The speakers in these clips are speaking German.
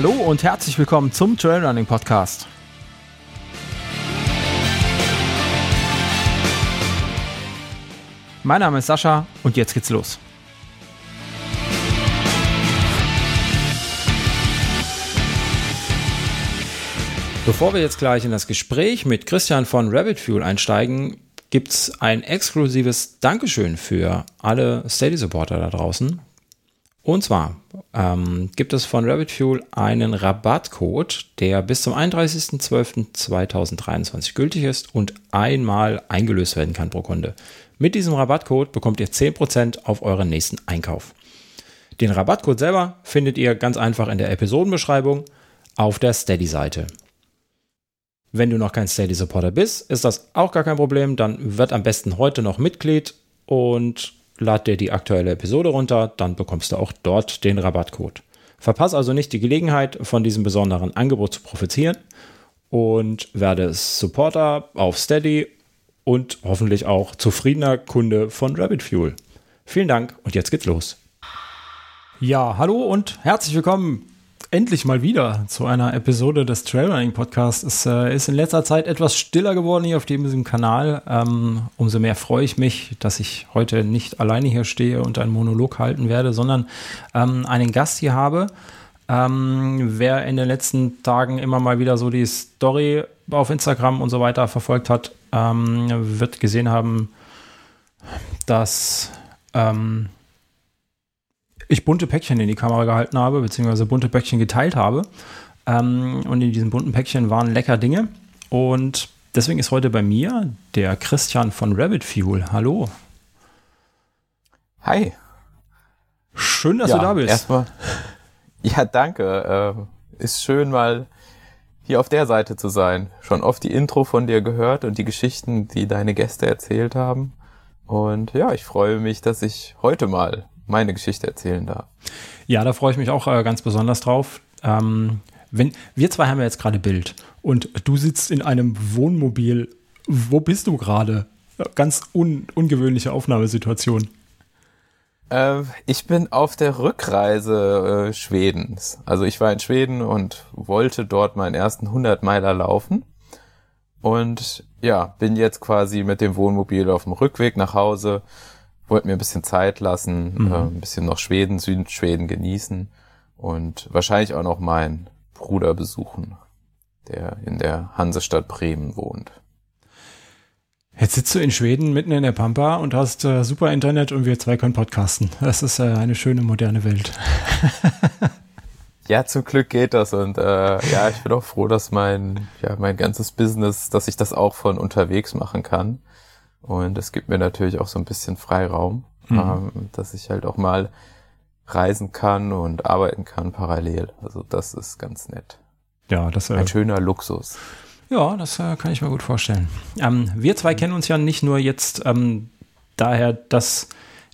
Hallo und herzlich willkommen zum Trailrunning Podcast. Mein Name ist Sascha und jetzt geht's los. Bevor wir jetzt gleich in das Gespräch mit Christian von Rabbit Fuel einsteigen, gibt es ein exklusives Dankeschön für alle Steady-Supporter da draußen. Und zwar ähm, gibt es von Rabbit Fuel einen Rabattcode, der bis zum 31.12.2023 gültig ist und einmal eingelöst werden kann pro Kunde. Mit diesem Rabattcode bekommt ihr 10% auf euren nächsten Einkauf. Den Rabattcode selber findet ihr ganz einfach in der Episodenbeschreibung auf der Steady-Seite. Wenn du noch kein Steady-Supporter bist, ist das auch gar kein Problem. Dann wird am besten heute noch Mitglied und lad dir die aktuelle Episode runter. Dann bekommst du auch dort den Rabattcode. Verpass also nicht die Gelegenheit, von diesem besonderen Angebot zu profitieren und werde Supporter auf Steady und hoffentlich auch zufriedener Kunde von Rabbit Fuel. Vielen Dank und jetzt geht's los. Ja, hallo und herzlich willkommen endlich mal wieder zu einer Episode des Trailrunning Podcasts. Es äh, ist in letzter Zeit etwas stiller geworden hier auf diesem Kanal. Ähm, umso mehr freue ich mich, dass ich heute nicht alleine hier stehe und einen Monolog halten werde, sondern ähm, einen Gast hier habe. Ähm, wer in den letzten Tagen immer mal wieder so die Story auf Instagram und so weiter verfolgt hat, ähm, wird gesehen haben, dass ähm, ich bunte Päckchen in die Kamera gehalten habe, beziehungsweise bunte Päckchen geteilt habe. Ähm, und in diesen bunten Päckchen waren lecker Dinge. Und deswegen ist heute bei mir der Christian von Rabbit Fuel. Hallo. Hi. Schön, dass ja, du da bist. Erstmal. Ja, danke. Äh, ist schön, mal hier auf der Seite zu sein. Schon oft die Intro von dir gehört und die Geschichten, die deine Gäste erzählt haben. Und ja, ich freue mich, dass ich heute mal meine Geschichte erzählen darf. Ja, da freue ich mich auch äh, ganz besonders drauf. Ähm, wenn, wir zwei haben ja jetzt gerade Bild und du sitzt in einem Wohnmobil. Wo bist du gerade? Ganz un, ungewöhnliche Aufnahmesituation. Äh, ich bin auf der Rückreise äh, Schwedens. Also ich war in Schweden und wollte dort meinen ersten 100 Meiler laufen. Und ja, bin jetzt quasi mit dem Wohnmobil auf dem Rückweg nach Hause wollte mir ein bisschen Zeit lassen, mhm. äh, ein bisschen noch Schweden, Südschweden genießen und wahrscheinlich auch noch meinen Bruder besuchen, der in der Hansestadt Bremen wohnt. Jetzt sitzt du in Schweden mitten in der Pampa und hast äh, super Internet und wir zwei können podcasten. Das ist äh, eine schöne moderne Welt. ja, zum Glück geht das und äh, ja, ich bin auch froh, dass mein ja mein ganzes Business, dass ich das auch von unterwegs machen kann. Und es gibt mir natürlich auch so ein bisschen Freiraum, mhm. ähm, dass ich halt auch mal reisen kann und arbeiten kann parallel. Also das ist ganz nett. Ja, das äh, ein schöner Luxus. Ja, das äh, kann ich mir gut vorstellen. Ähm, wir zwei kennen uns ja nicht nur jetzt ähm, daher, dass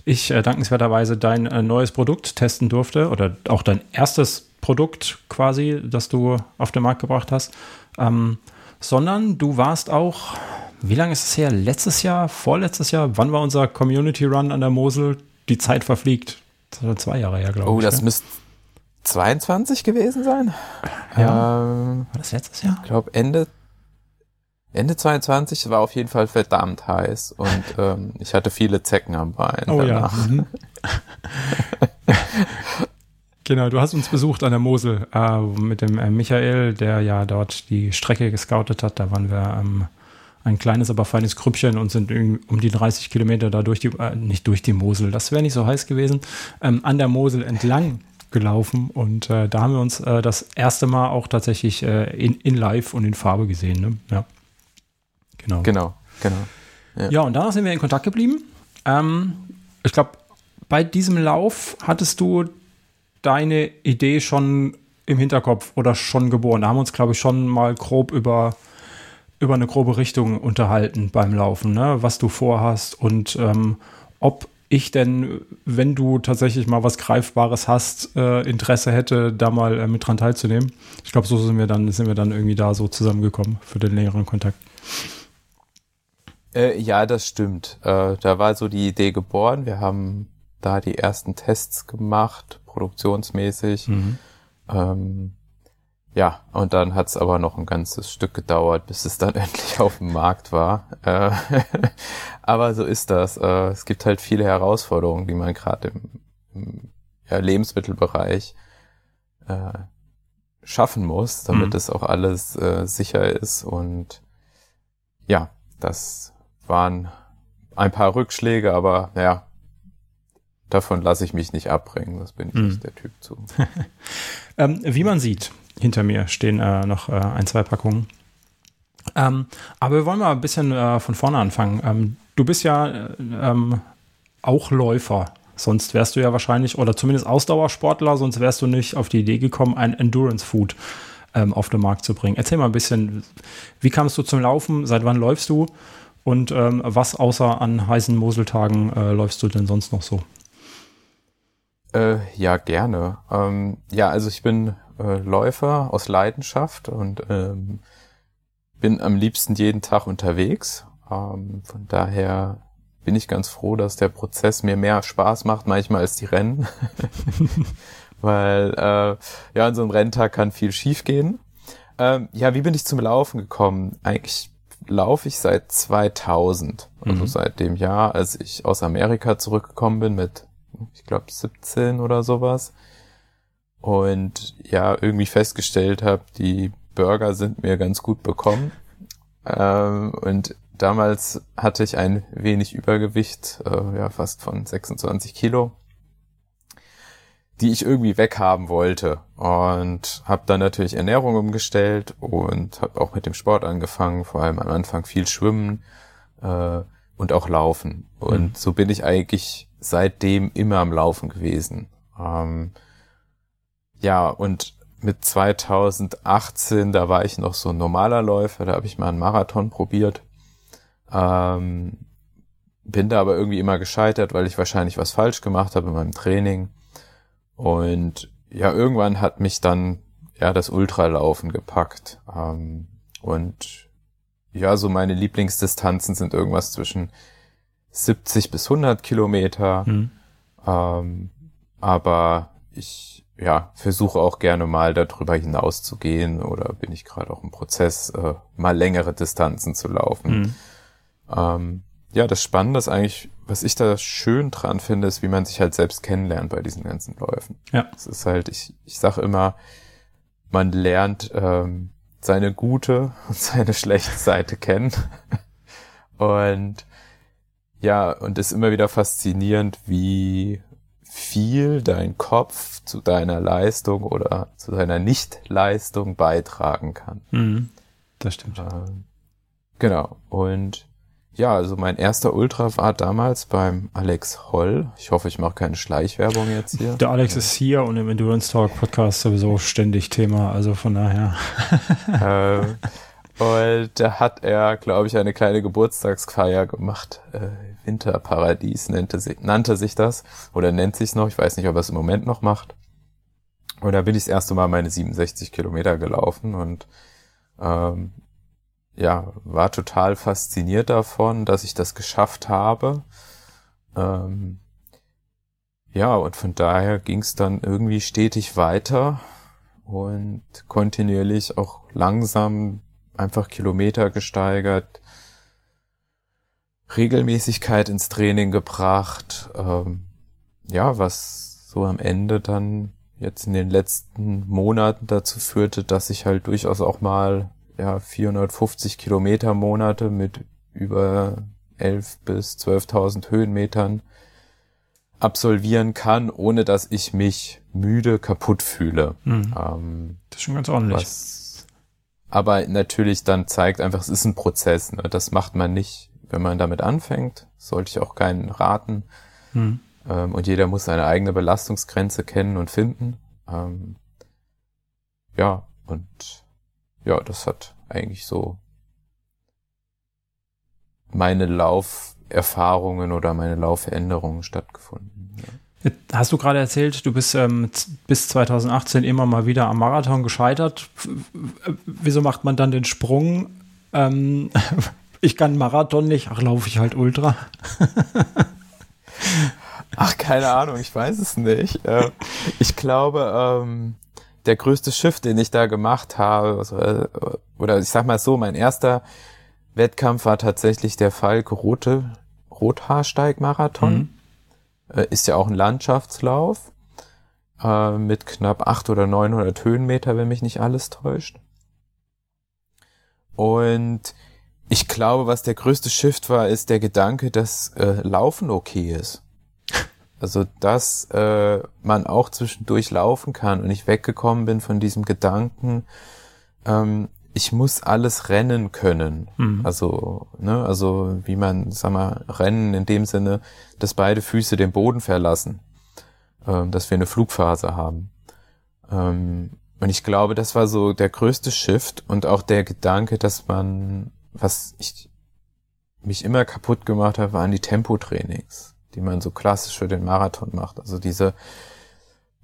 ich äh, dankenswerterweise dein äh, neues Produkt testen durfte oder auch dein erstes Produkt quasi, das du auf den Markt gebracht hast, ähm, sondern du warst auch wie lange ist es her? Letztes Jahr, vorletztes Jahr? Wann war unser Community Run an der Mosel? Die Zeit verfliegt. Das war zwei Jahre her, glaube oh, ich. Oh, das ja. müsste 22 gewesen sein. Ja. Ähm, war das letztes Jahr? Ich glaube, Ende, Ende 22 war auf jeden Fall verdammt heiß und ähm, ich hatte viele Zecken am Bein. Oh danach. ja. Mhm. Genau, du hast uns besucht an der Mosel äh, mit dem äh, Michael, der ja dort die Strecke gescoutet hat. Da waren wir ähm, ein kleines, aber feines Krüppchen und sind um die 30 Kilometer da durch die, äh, nicht durch die Mosel, das wäre nicht so heiß gewesen, ähm, an der Mosel entlang gelaufen und äh, da haben wir uns äh, das erste Mal auch tatsächlich äh, in, in live und in Farbe gesehen. Ne? Ja. Genau. Genau, genau. Ja. ja, und danach sind wir in Kontakt geblieben. Ähm, ich glaube, bei diesem Lauf hattest du deine Idee schon im Hinterkopf oder schon geboren. Da haben wir uns, glaube ich, schon mal grob über über eine grobe Richtung unterhalten beim Laufen, ne? was du vorhast und ähm, ob ich denn, wenn du tatsächlich mal was Greifbares hast, äh, Interesse hätte, da mal äh, mit dran teilzunehmen. Ich glaube, so sind wir dann, sind wir dann irgendwie da so zusammengekommen für den längeren Kontakt. Äh, ja, das stimmt. Äh, da war so die Idee geboren. Wir haben da die ersten Tests gemacht, produktionsmäßig. Mhm. Ähm, ja, und dann hat's aber noch ein ganzes Stück gedauert, bis es dann endlich auf dem Markt war. Äh, aber so ist das. Äh, es gibt halt viele Herausforderungen, die man gerade im, im ja, Lebensmittelbereich äh, schaffen muss, damit mhm. es auch alles äh, sicher ist. Und ja, das waren ein paar Rückschläge, aber ja, davon lasse ich mich nicht abbringen. Das bin ich mhm. nicht der Typ zu. ähm, wie man sieht, hinter mir stehen äh, noch äh, ein, zwei Packungen. Ähm, aber wir wollen mal ein bisschen äh, von vorne anfangen. Ähm, du bist ja äh, ähm, auch Läufer. Sonst wärst du ja wahrscheinlich, oder zumindest Ausdauersportler, sonst wärst du nicht auf die Idee gekommen, ein Endurance Food ähm, auf den Markt zu bringen. Erzähl mal ein bisschen, wie kamst du zum Laufen? Seit wann läufst du? Und ähm, was außer an heißen Moseltagen äh, läufst du denn sonst noch so? Äh, ja, gerne. Ähm, ja, also ich bin äh, Läufer aus Leidenschaft und ähm, bin am liebsten jeden Tag unterwegs. Ähm, von daher bin ich ganz froh, dass der Prozess mir mehr Spaß macht manchmal als die Rennen. Weil äh, ja, an so einem Renntag kann viel schiefgehen. Ähm, ja, wie bin ich zum Laufen gekommen? Eigentlich laufe ich seit 2000, also mhm. seit dem Jahr, als ich aus Amerika zurückgekommen bin mit, ich glaube, 17 oder sowas. Und ja, irgendwie festgestellt habe, die Burger sind mir ganz gut bekommen. Ähm, und damals hatte ich ein wenig Übergewicht, äh, ja, fast von 26 Kilo, die ich irgendwie weghaben wollte. Und habe dann natürlich Ernährung umgestellt und habe auch mit dem Sport angefangen, vor allem am Anfang viel Schwimmen äh, und auch Laufen. Und mhm. so bin ich eigentlich seitdem immer am Laufen gewesen. Ähm, ja, und mit 2018, da war ich noch so ein normaler Läufer, da habe ich mal einen Marathon probiert. Ähm, bin da aber irgendwie immer gescheitert, weil ich wahrscheinlich was falsch gemacht habe in meinem Training. Und ja, irgendwann hat mich dann ja das Ultralaufen gepackt. Ähm, und ja, so meine Lieblingsdistanzen sind irgendwas zwischen 70 bis 100 Kilometer. Mhm. Ähm, aber ich ja, versuche auch gerne mal darüber hinaus zu gehen oder bin ich gerade auch im Prozess, äh, mal längere Distanzen zu laufen. Mhm. Ähm, ja, das Spannende ist eigentlich, was ich da schön dran finde, ist, wie man sich halt selbst kennenlernt bei diesen ganzen Läufen. Ja. Es ist halt, ich, ich sage immer, man lernt ähm, seine gute und seine schlechte Seite kennen. und ja, und ist immer wieder faszinierend, wie viel dein Kopf zu deiner Leistung oder zu deiner Nichtleistung beitragen kann. Mhm, das stimmt. Ähm, genau. Und ja, also mein erster Ultra war damals beim Alex Holl. Ich hoffe, ich mache keine Schleichwerbung jetzt hier. Der Alex ja. ist hier und im Endurance Talk Podcast sowieso ständig Thema, also von daher. ähm, und da hat er, glaube ich, eine kleine Geburtstagsfeier gemacht. Äh, Winterparadies nannte, sich, nannte sich das. Oder nennt sich noch. Ich weiß nicht, ob er es im Moment noch macht. Und da bin ich das erste Mal meine 67 Kilometer gelaufen und ähm, ja, war total fasziniert davon, dass ich das geschafft habe. Ähm, ja, und von daher ging es dann irgendwie stetig weiter und kontinuierlich auch langsam einfach Kilometer gesteigert, Regelmäßigkeit ins Training gebracht, ähm, ja, was so am Ende dann jetzt in den letzten Monaten dazu führte, dass ich halt durchaus auch mal ja 450 Kilometer Monate mit über 11 bis 12.000 Höhenmetern absolvieren kann, ohne dass ich mich müde kaputt fühle. Mhm. Ähm, das ist schon ganz ordentlich. Was aber natürlich dann zeigt einfach, es ist ein Prozess. Ne? Das macht man nicht, wenn man damit anfängt. Sollte ich auch keinen raten. Hm. Ähm, und jeder muss seine eigene Belastungsgrenze kennen und finden. Ähm, ja, und ja, das hat eigentlich so meine Lauferfahrungen oder meine Laufveränderungen stattgefunden. Ja. Hast du gerade erzählt, du bist ähm, bis 2018 immer mal wieder am Marathon gescheitert. Wieso macht man dann den Sprung? Ähm, ich kann Marathon nicht, ach, laufe ich halt Ultra. ach, keine Ahnung, ich weiß es nicht. Äh, ich glaube, ähm, der größte Schiff, den ich da gemacht habe, also, äh, oder ich sag mal so, mein erster Wettkampf war tatsächlich der Falk Rote, Rothaarsteig-Marathon. Mhm. Äh, ist ja auch ein Landschaftslauf äh, mit knapp 800 oder 900 Höhenmeter, wenn mich nicht alles täuscht. Und ich glaube, was der größte Shift war, ist der Gedanke, dass äh, Laufen okay ist. Also, dass äh, man auch zwischendurch laufen kann und ich weggekommen bin von diesem Gedanken, ähm, ich muss alles rennen können. Mhm. Also, ne, also wie man, sag mal, rennen in dem Sinne, dass beide Füße den Boden verlassen, ähm, dass wir eine Flugphase haben. Ähm, und ich glaube, das war so der größte Shift und auch der Gedanke, dass man, was ich mich immer kaputt gemacht habe, waren die Tempotrainings, die man so klassisch für den Marathon macht. Also diese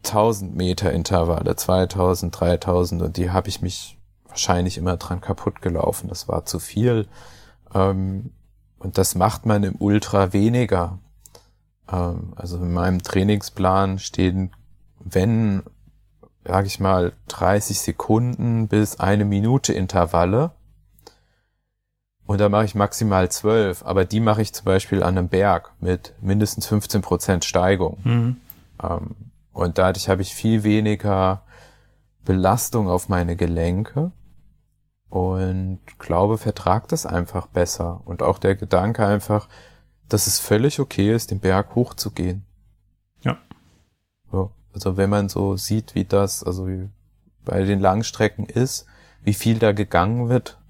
1000 Meter Intervalle, 2000, 3000 und die habe ich mich wahrscheinlich immer dran kaputt gelaufen. Das war zu viel. Ähm, und das macht man im Ultra weniger. Ähm, also in meinem Trainingsplan stehen, wenn, sag ich mal, 30 Sekunden bis eine Minute Intervalle. Und da mache ich maximal zwölf, aber die mache ich zum Beispiel an einem Berg mit mindestens 15 Prozent Steigung. Mhm. Ähm, und dadurch habe ich viel weniger Belastung auf meine Gelenke und glaube, vertragt das einfach besser. Und auch der Gedanke einfach, dass es völlig okay ist, den Berg hochzugehen. Ja. So, also wenn man so sieht, wie das, also wie bei den Langstrecken ist, wie viel da gegangen wird,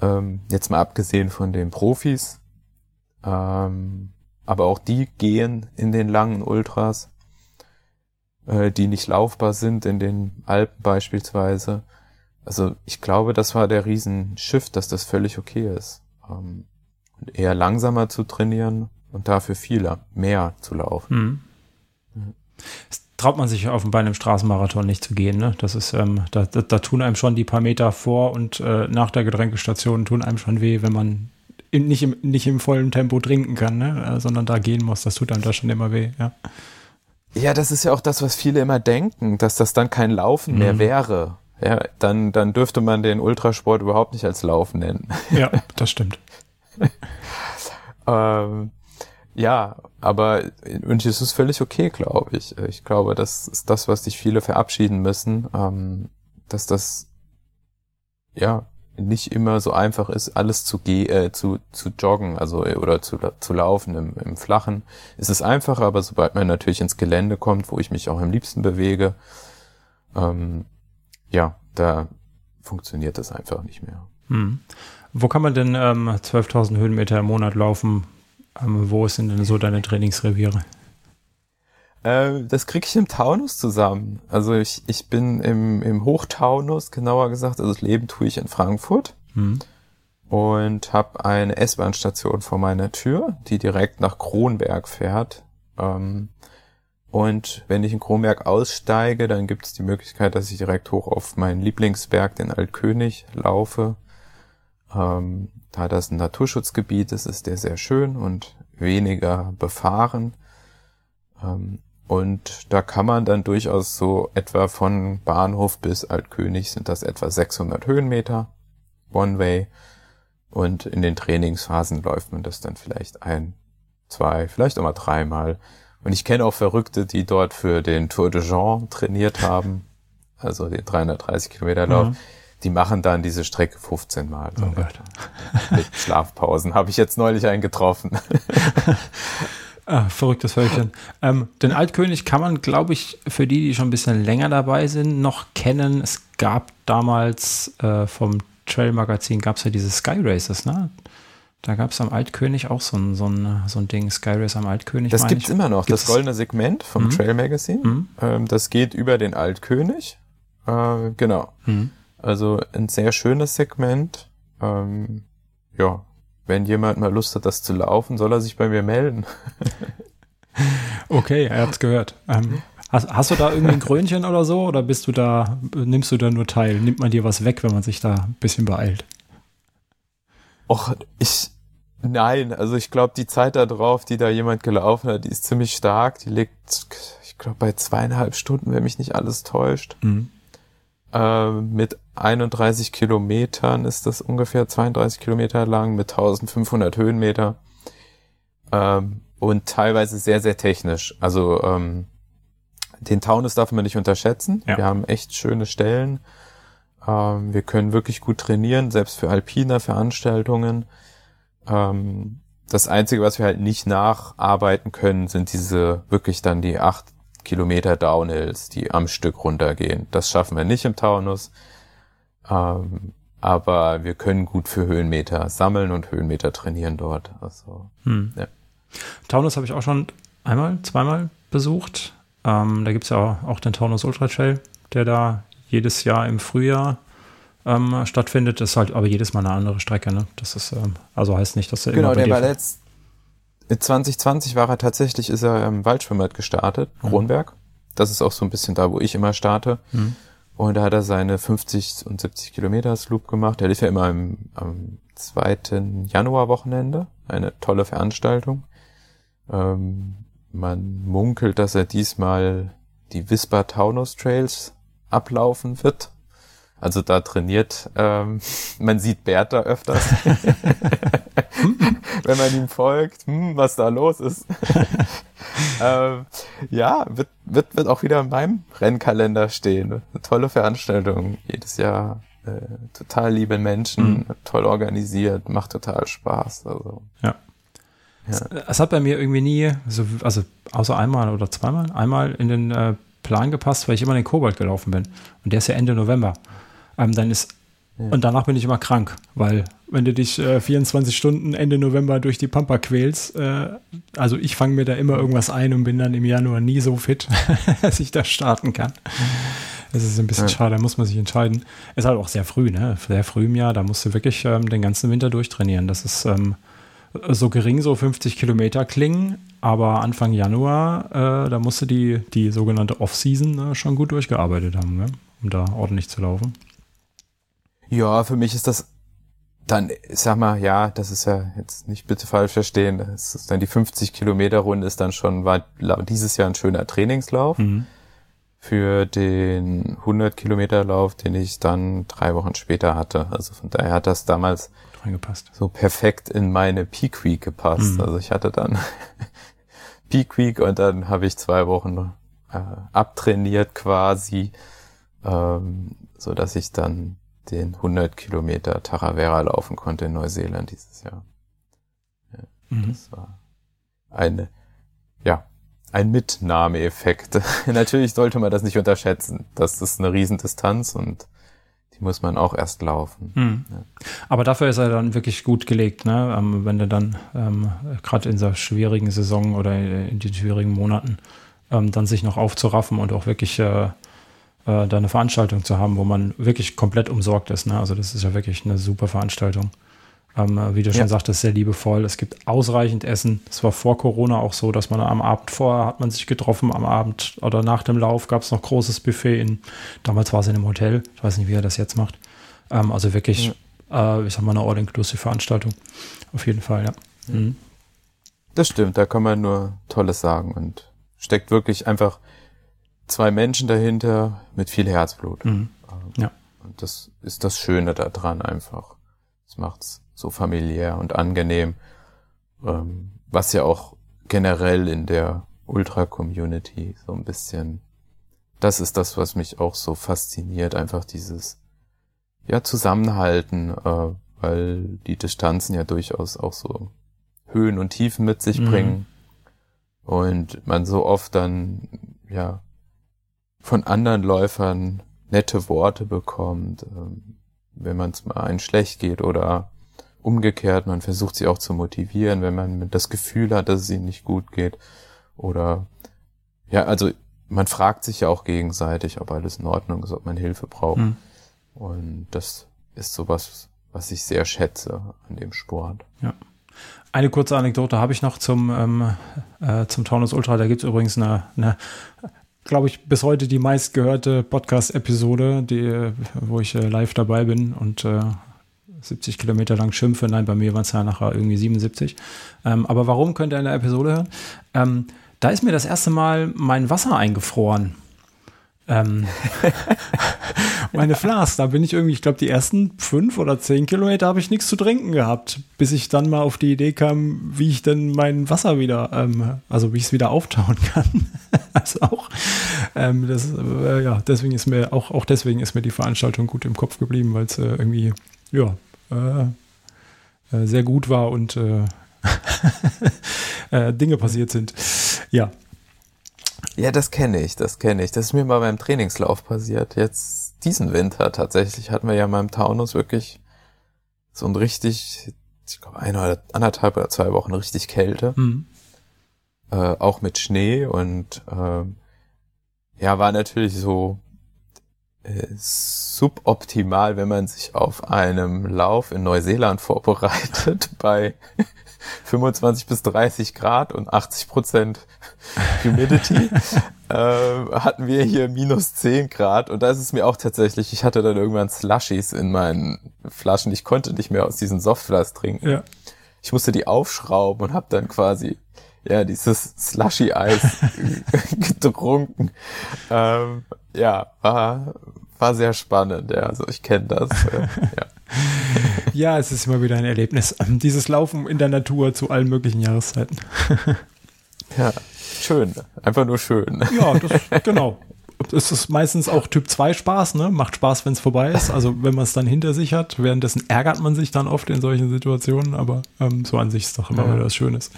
ähm, jetzt mal abgesehen von den Profis, ähm, aber auch die gehen in den langen Ultras, äh, die nicht laufbar sind, in den Alpen beispielsweise. Also ich glaube, das war der Riesenschiff, dass das völlig okay ist. Ähm, eher langsamer zu trainieren und dafür vieler, mehr zu laufen. Mhm. Das traut man sich auf bei einem Straßenmarathon nicht zu gehen. Ne? Das ist, ähm, da, da, da, tun einem schon die paar Meter vor und äh, nach der Getränkestation tun einem schon weh, wenn man in, nicht, im, nicht im vollen Tempo trinken kann, ne? Äh, sondern da gehen muss. Das tut einem da schon immer weh. Ja. Ja, das ist ja auch das, was viele immer denken, dass das dann kein Laufen mhm. mehr wäre ja, dann, dann dürfte man den Ultrasport überhaupt nicht als Laufen nennen. Ja, das stimmt. ähm, ja, aber und es ist völlig okay, glaube ich. Ich glaube, das ist das, was sich viele verabschieden müssen, ähm, dass das ja nicht immer so einfach ist, alles zu ge äh, zu, zu joggen, also oder zu, zu laufen im, im Flachen. Es ist einfacher, aber sobald man natürlich ins Gelände kommt, wo ich mich auch am liebsten bewege, ähm, ja, da funktioniert das einfach nicht mehr. Hm. Wo kann man denn ähm, 12.000 Höhenmeter im Monat laufen? Ähm, wo sind denn so deine Trainingsreviere? Äh, das kriege ich im Taunus zusammen. Also ich, ich bin im, im Hochtaunus, genauer gesagt. Also das Leben tue ich in Frankfurt. Hm. Und habe eine S-Bahn-Station vor meiner Tür, die direkt nach Kronberg fährt. Ähm, und wenn ich in Kronberg aussteige, dann gibt es die Möglichkeit, dass ich direkt hoch auf meinen Lieblingsberg, den Altkönig, laufe. Ähm, da das ein Naturschutzgebiet ist, ist der sehr schön und weniger befahren. Ähm, und da kann man dann durchaus so etwa von Bahnhof bis Altkönig sind das etwa 600 Höhenmeter One Way. Und in den Trainingsphasen läuft man das dann vielleicht ein, zwei, vielleicht auch mal dreimal. Und ich kenne auch Verrückte, die dort für den Tour de Jean trainiert haben, also den 330 Kilometer Lauf. Mhm. Die machen dann diese Strecke 15 Mal. So oh Mit Schlafpausen. Habe ich jetzt neulich einen getroffen. Ah, verrücktes Völkchen. Ähm, den Altkönig kann man, glaube ich, für die, die schon ein bisschen länger dabei sind, noch kennen. Es gab damals äh, vom Trail Magazin gab es ja diese Sky Races, ne? Da gab es am Altkönig auch so ein, so ein, so ein Ding, Sky Race am Altkönig. Das gibt's ich. immer noch, gibt's das goldene Segment vom mhm. Trail Magazine. Mhm. Ähm, das geht über den Altkönig. Äh, genau. Mhm. Also ein sehr schönes Segment. Ähm, ja, wenn jemand mal Lust hat, das zu laufen, soll er sich bei mir melden. okay, er hat's gehört. Ähm, hast, hast, du da irgendwie ein Krönchen oder so? Oder bist du da, nimmst du da nur teil? Nimmt man dir was weg, wenn man sich da ein bisschen beeilt? Och, ich, Nein, also ich glaube, die Zeit da drauf, die da jemand gelaufen hat, die ist ziemlich stark. Die liegt, ich glaube, bei zweieinhalb Stunden, wenn mich nicht alles täuscht. Mhm. Äh, mit 31 Kilometern ist das ungefähr 32 Kilometer lang mit 1500 Höhenmeter. Ähm, und teilweise sehr, sehr technisch. Also ähm, den Taunus darf man nicht unterschätzen. Ja. Wir haben echt schöne Stellen. Ähm, wir können wirklich gut trainieren, selbst für alpine Veranstaltungen. Ähm, das Einzige, was wir halt nicht nacharbeiten können, sind diese wirklich dann die acht Kilometer Downhills, die am Stück runtergehen. Das schaffen wir nicht im Taunus. Ähm, aber wir können gut für Höhenmeter sammeln und Höhenmeter trainieren dort. Also, hm. ja. Taunus habe ich auch schon einmal, zweimal besucht. Ähm, da gibt es ja auch den Taunus Ultra Trail, der da jedes Jahr im Frühjahr ähm, stattfindet. Das ist halt aber jedes Mal eine andere Strecke. Ne? Das ist, ähm, also heißt nicht, dass er genau, immer der war letzt 2020 war er tatsächlich, ist er im Waldschwimmer gestartet, mhm. Kronberg. Das ist auch so ein bisschen da, wo ich immer starte. Mhm. Und da hat er seine 50 und 70 Kilometer Loop gemacht. Der lief ja immer im, am zweiten Januarwochenende. Eine tolle Veranstaltung. Ähm, man munkelt, dass er diesmal die Wisper Taunus Trails ablaufen wird. Also da trainiert, ähm, man sieht Bert da öfters, wenn man ihm folgt, hm, was da los ist. ähm, ja, wird, wird, wird auch wieder in meinem Rennkalender stehen. Eine tolle Veranstaltung jedes Jahr. Äh, total liebe Menschen, mhm. toll organisiert, macht total Spaß. Also. Ja. Ja. Es, hat bei mir irgendwie nie, so, also außer einmal oder zweimal, einmal in den äh, Plan gepasst, weil ich immer in den Kobalt gelaufen bin. Und der ist ja Ende November. Ähm, dann ist ja. Und danach bin ich immer krank, weil wenn du dich äh, 24 Stunden Ende November durch die Pampa quälst, äh, also ich fange mir da immer irgendwas ein und bin dann im Januar nie so fit, dass ich da starten kann. Das ist ein bisschen ja. schade, da muss man sich entscheiden. Ist halt auch sehr früh, ne? Sehr früh im Jahr, da musst du wirklich ähm, den ganzen Winter durchtrainieren. Das ist ähm, so gering, so 50 Kilometer klingen, aber Anfang Januar, äh, da musst du die, die sogenannte Off-Season äh, schon gut durchgearbeitet haben, ne? um da ordentlich zu laufen. Ja, für mich ist das dann, ich sag mal, ja, das ist ja jetzt nicht bitte falsch verstehen, das ist dann die 50 Kilometer Runde ist dann schon, war dieses Jahr ein schöner Trainingslauf. Mhm. Für den 100 Kilometer Lauf, den ich dann drei Wochen später hatte. Also von daher hat das damals so perfekt in meine Peak Week gepasst. Mhm. Also ich hatte dann Peak Week und dann habe ich zwei Wochen äh, abtrainiert quasi, ähm, so dass ich dann den 100 Kilometer Taravera laufen konnte in Neuseeland dieses Jahr. Ja, mhm. Das war eine, ja, ein Mitnahmeeffekt. Natürlich sollte man das nicht unterschätzen. Das ist eine Riesendistanz und die muss man auch erst laufen. Mhm. Ja. Aber dafür ist er dann wirklich gut gelegt, ne? Ähm, wenn du dann ähm, gerade in so schwierigen Saison oder in den schwierigen Monaten ähm, dann sich noch aufzuraffen und auch wirklich äh, äh, da eine Veranstaltung zu haben, wo man wirklich komplett umsorgt ist. Ne? Also das ist ja wirklich eine super Veranstaltung. Ähm, äh, wie du schon ja. sagtest, sehr liebevoll. Es gibt ausreichend Essen. Es war vor Corona auch so, dass man am Abend vorher hat man sich getroffen, am Abend oder nach dem Lauf gab es noch großes Buffet in, damals war es in einem Hotel, ich weiß nicht, wie er das jetzt macht. Ähm, also wirklich, ja. äh, ich sag mal, eine all-inclusive Veranstaltung. Auf jeden Fall, ja. Mhm. Das stimmt, da kann man nur Tolles sagen und steckt wirklich einfach zwei Menschen dahinter mit viel Herzblut. Mhm. Ähm, ja. Und das ist das Schöne daran einfach. Das macht's so familiär und angenehm. Ähm, was ja auch generell in der Ultra-Community so ein bisschen, das ist das, was mich auch so fasziniert, einfach dieses, ja, Zusammenhalten, äh, weil die Distanzen ja durchaus auch so Höhen und Tiefen mit sich mhm. bringen. Und man so oft dann, ja, von anderen Läufern nette Worte bekommt, ähm, wenn man es mal einen schlecht geht oder umgekehrt, man versucht sie auch zu motivieren, wenn man das Gefühl hat, dass es ihnen nicht gut geht oder ja, also man fragt sich ja auch gegenseitig, ob alles in Ordnung ist, ob man Hilfe braucht. Mhm. Und das ist sowas, was ich sehr schätze an dem Sport. Ja. Eine kurze Anekdote habe ich noch zum, ähm, äh, zum Taunus Ultra. Da gibt es übrigens eine, eine glaube ich, bis heute die meistgehörte Podcast-Episode, wo ich äh, live dabei bin und äh, 70 Kilometer lang schimpfe. Nein, bei mir waren es ja nachher irgendwie 77. Ähm, aber warum könnt ihr in der Episode hören? Ähm, da ist mir das erste Mal mein Wasser eingefroren. Ähm, meine Flas, da bin ich irgendwie, ich glaube, die ersten fünf oder zehn Kilometer habe ich nichts zu trinken gehabt, bis ich dann mal auf die Idee kam, wie ich denn mein Wasser wieder, ähm, also wie ich es wieder auftauen kann. also auch, ähm, das, äh, ja, deswegen ist mir, auch, auch deswegen ist mir die Veranstaltung gut im Kopf geblieben, weil es äh, irgendwie, ja, äh, äh, sehr gut war und äh, äh, Dinge passiert sind. Ja. Ja, das kenne ich, das kenne ich. Das ist mir mal beim Trainingslauf passiert. Jetzt diesen Winter tatsächlich hatten wir ja mal im Taunus wirklich so ein richtig, ich glaube, eine oder anderthalb oder zwei Wochen richtig Kälte. Mhm. Äh, auch mit Schnee und äh, ja, war natürlich so suboptimal, wenn man sich auf einem Lauf in Neuseeland vorbereitet bei 25 bis 30 Grad und 80 Prozent Humidity, äh, hatten wir hier minus 10 Grad und da ist es mir auch tatsächlich, ich hatte dann irgendwann Slushies in meinen Flaschen, ich konnte nicht mehr aus diesen Softflas trinken. Ja. Ich musste die aufschrauben und habe dann quasi ja dieses Slushy-Eis getrunken. Ähm, ja, war, war sehr spannend, ja, also ich kenne das. Äh, ja. ja, es ist immer wieder ein Erlebnis. Dieses Laufen in der Natur zu allen möglichen Jahreszeiten. ja, schön. Einfach nur schön. Ja, das, genau. Es ist meistens auch Typ 2 Spaß, ne? Macht Spaß, wenn es vorbei ist. Also wenn man es dann hinter sich hat. Währenddessen ärgert man sich dann oft in solchen Situationen, aber ähm, so an sich ist doch immer ja. wieder was Schönes.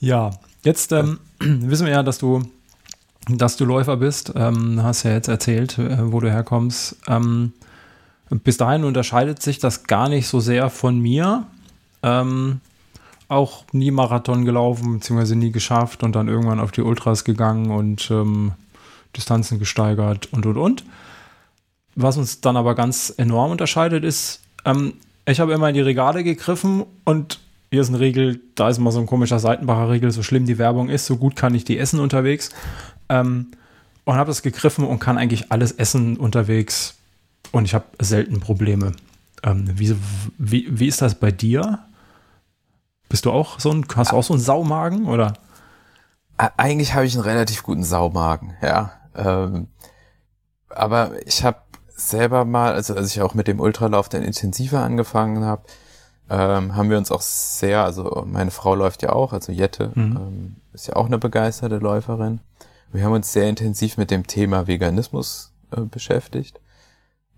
Ja, jetzt ähm, wissen wir ja, dass du, dass du Läufer bist. Ähm, hast ja jetzt erzählt, äh, wo du herkommst. Ähm, bis dahin unterscheidet sich das gar nicht so sehr von mir. Ähm, auch nie Marathon gelaufen, beziehungsweise nie geschafft und dann irgendwann auf die Ultras gegangen und ähm, Distanzen gesteigert und und und. Was uns dann aber ganz enorm unterscheidet, ist, ähm, ich habe immer in die Regale gegriffen und hier ist eine Regel, da ist mal so ein komischer Seitenbacher Regel, so schlimm die Werbung ist, so gut kann ich die essen unterwegs. Ähm, und habe das gegriffen und kann eigentlich alles essen unterwegs und ich habe selten Probleme. Ähm, wie, wie, wie ist das bei dir? Bist du auch so ein, hast du auch so einen Saumagen oder? Eigentlich habe ich einen relativ guten Saumagen, ja. Ähm, aber ich habe selber mal, also als ich auch mit dem Ultralauf dann intensiver angefangen habe, ähm, haben wir uns auch sehr, also meine Frau läuft ja auch, also Jette mhm. ähm, ist ja auch eine begeisterte Läuferin. Wir haben uns sehr intensiv mit dem Thema Veganismus äh, beschäftigt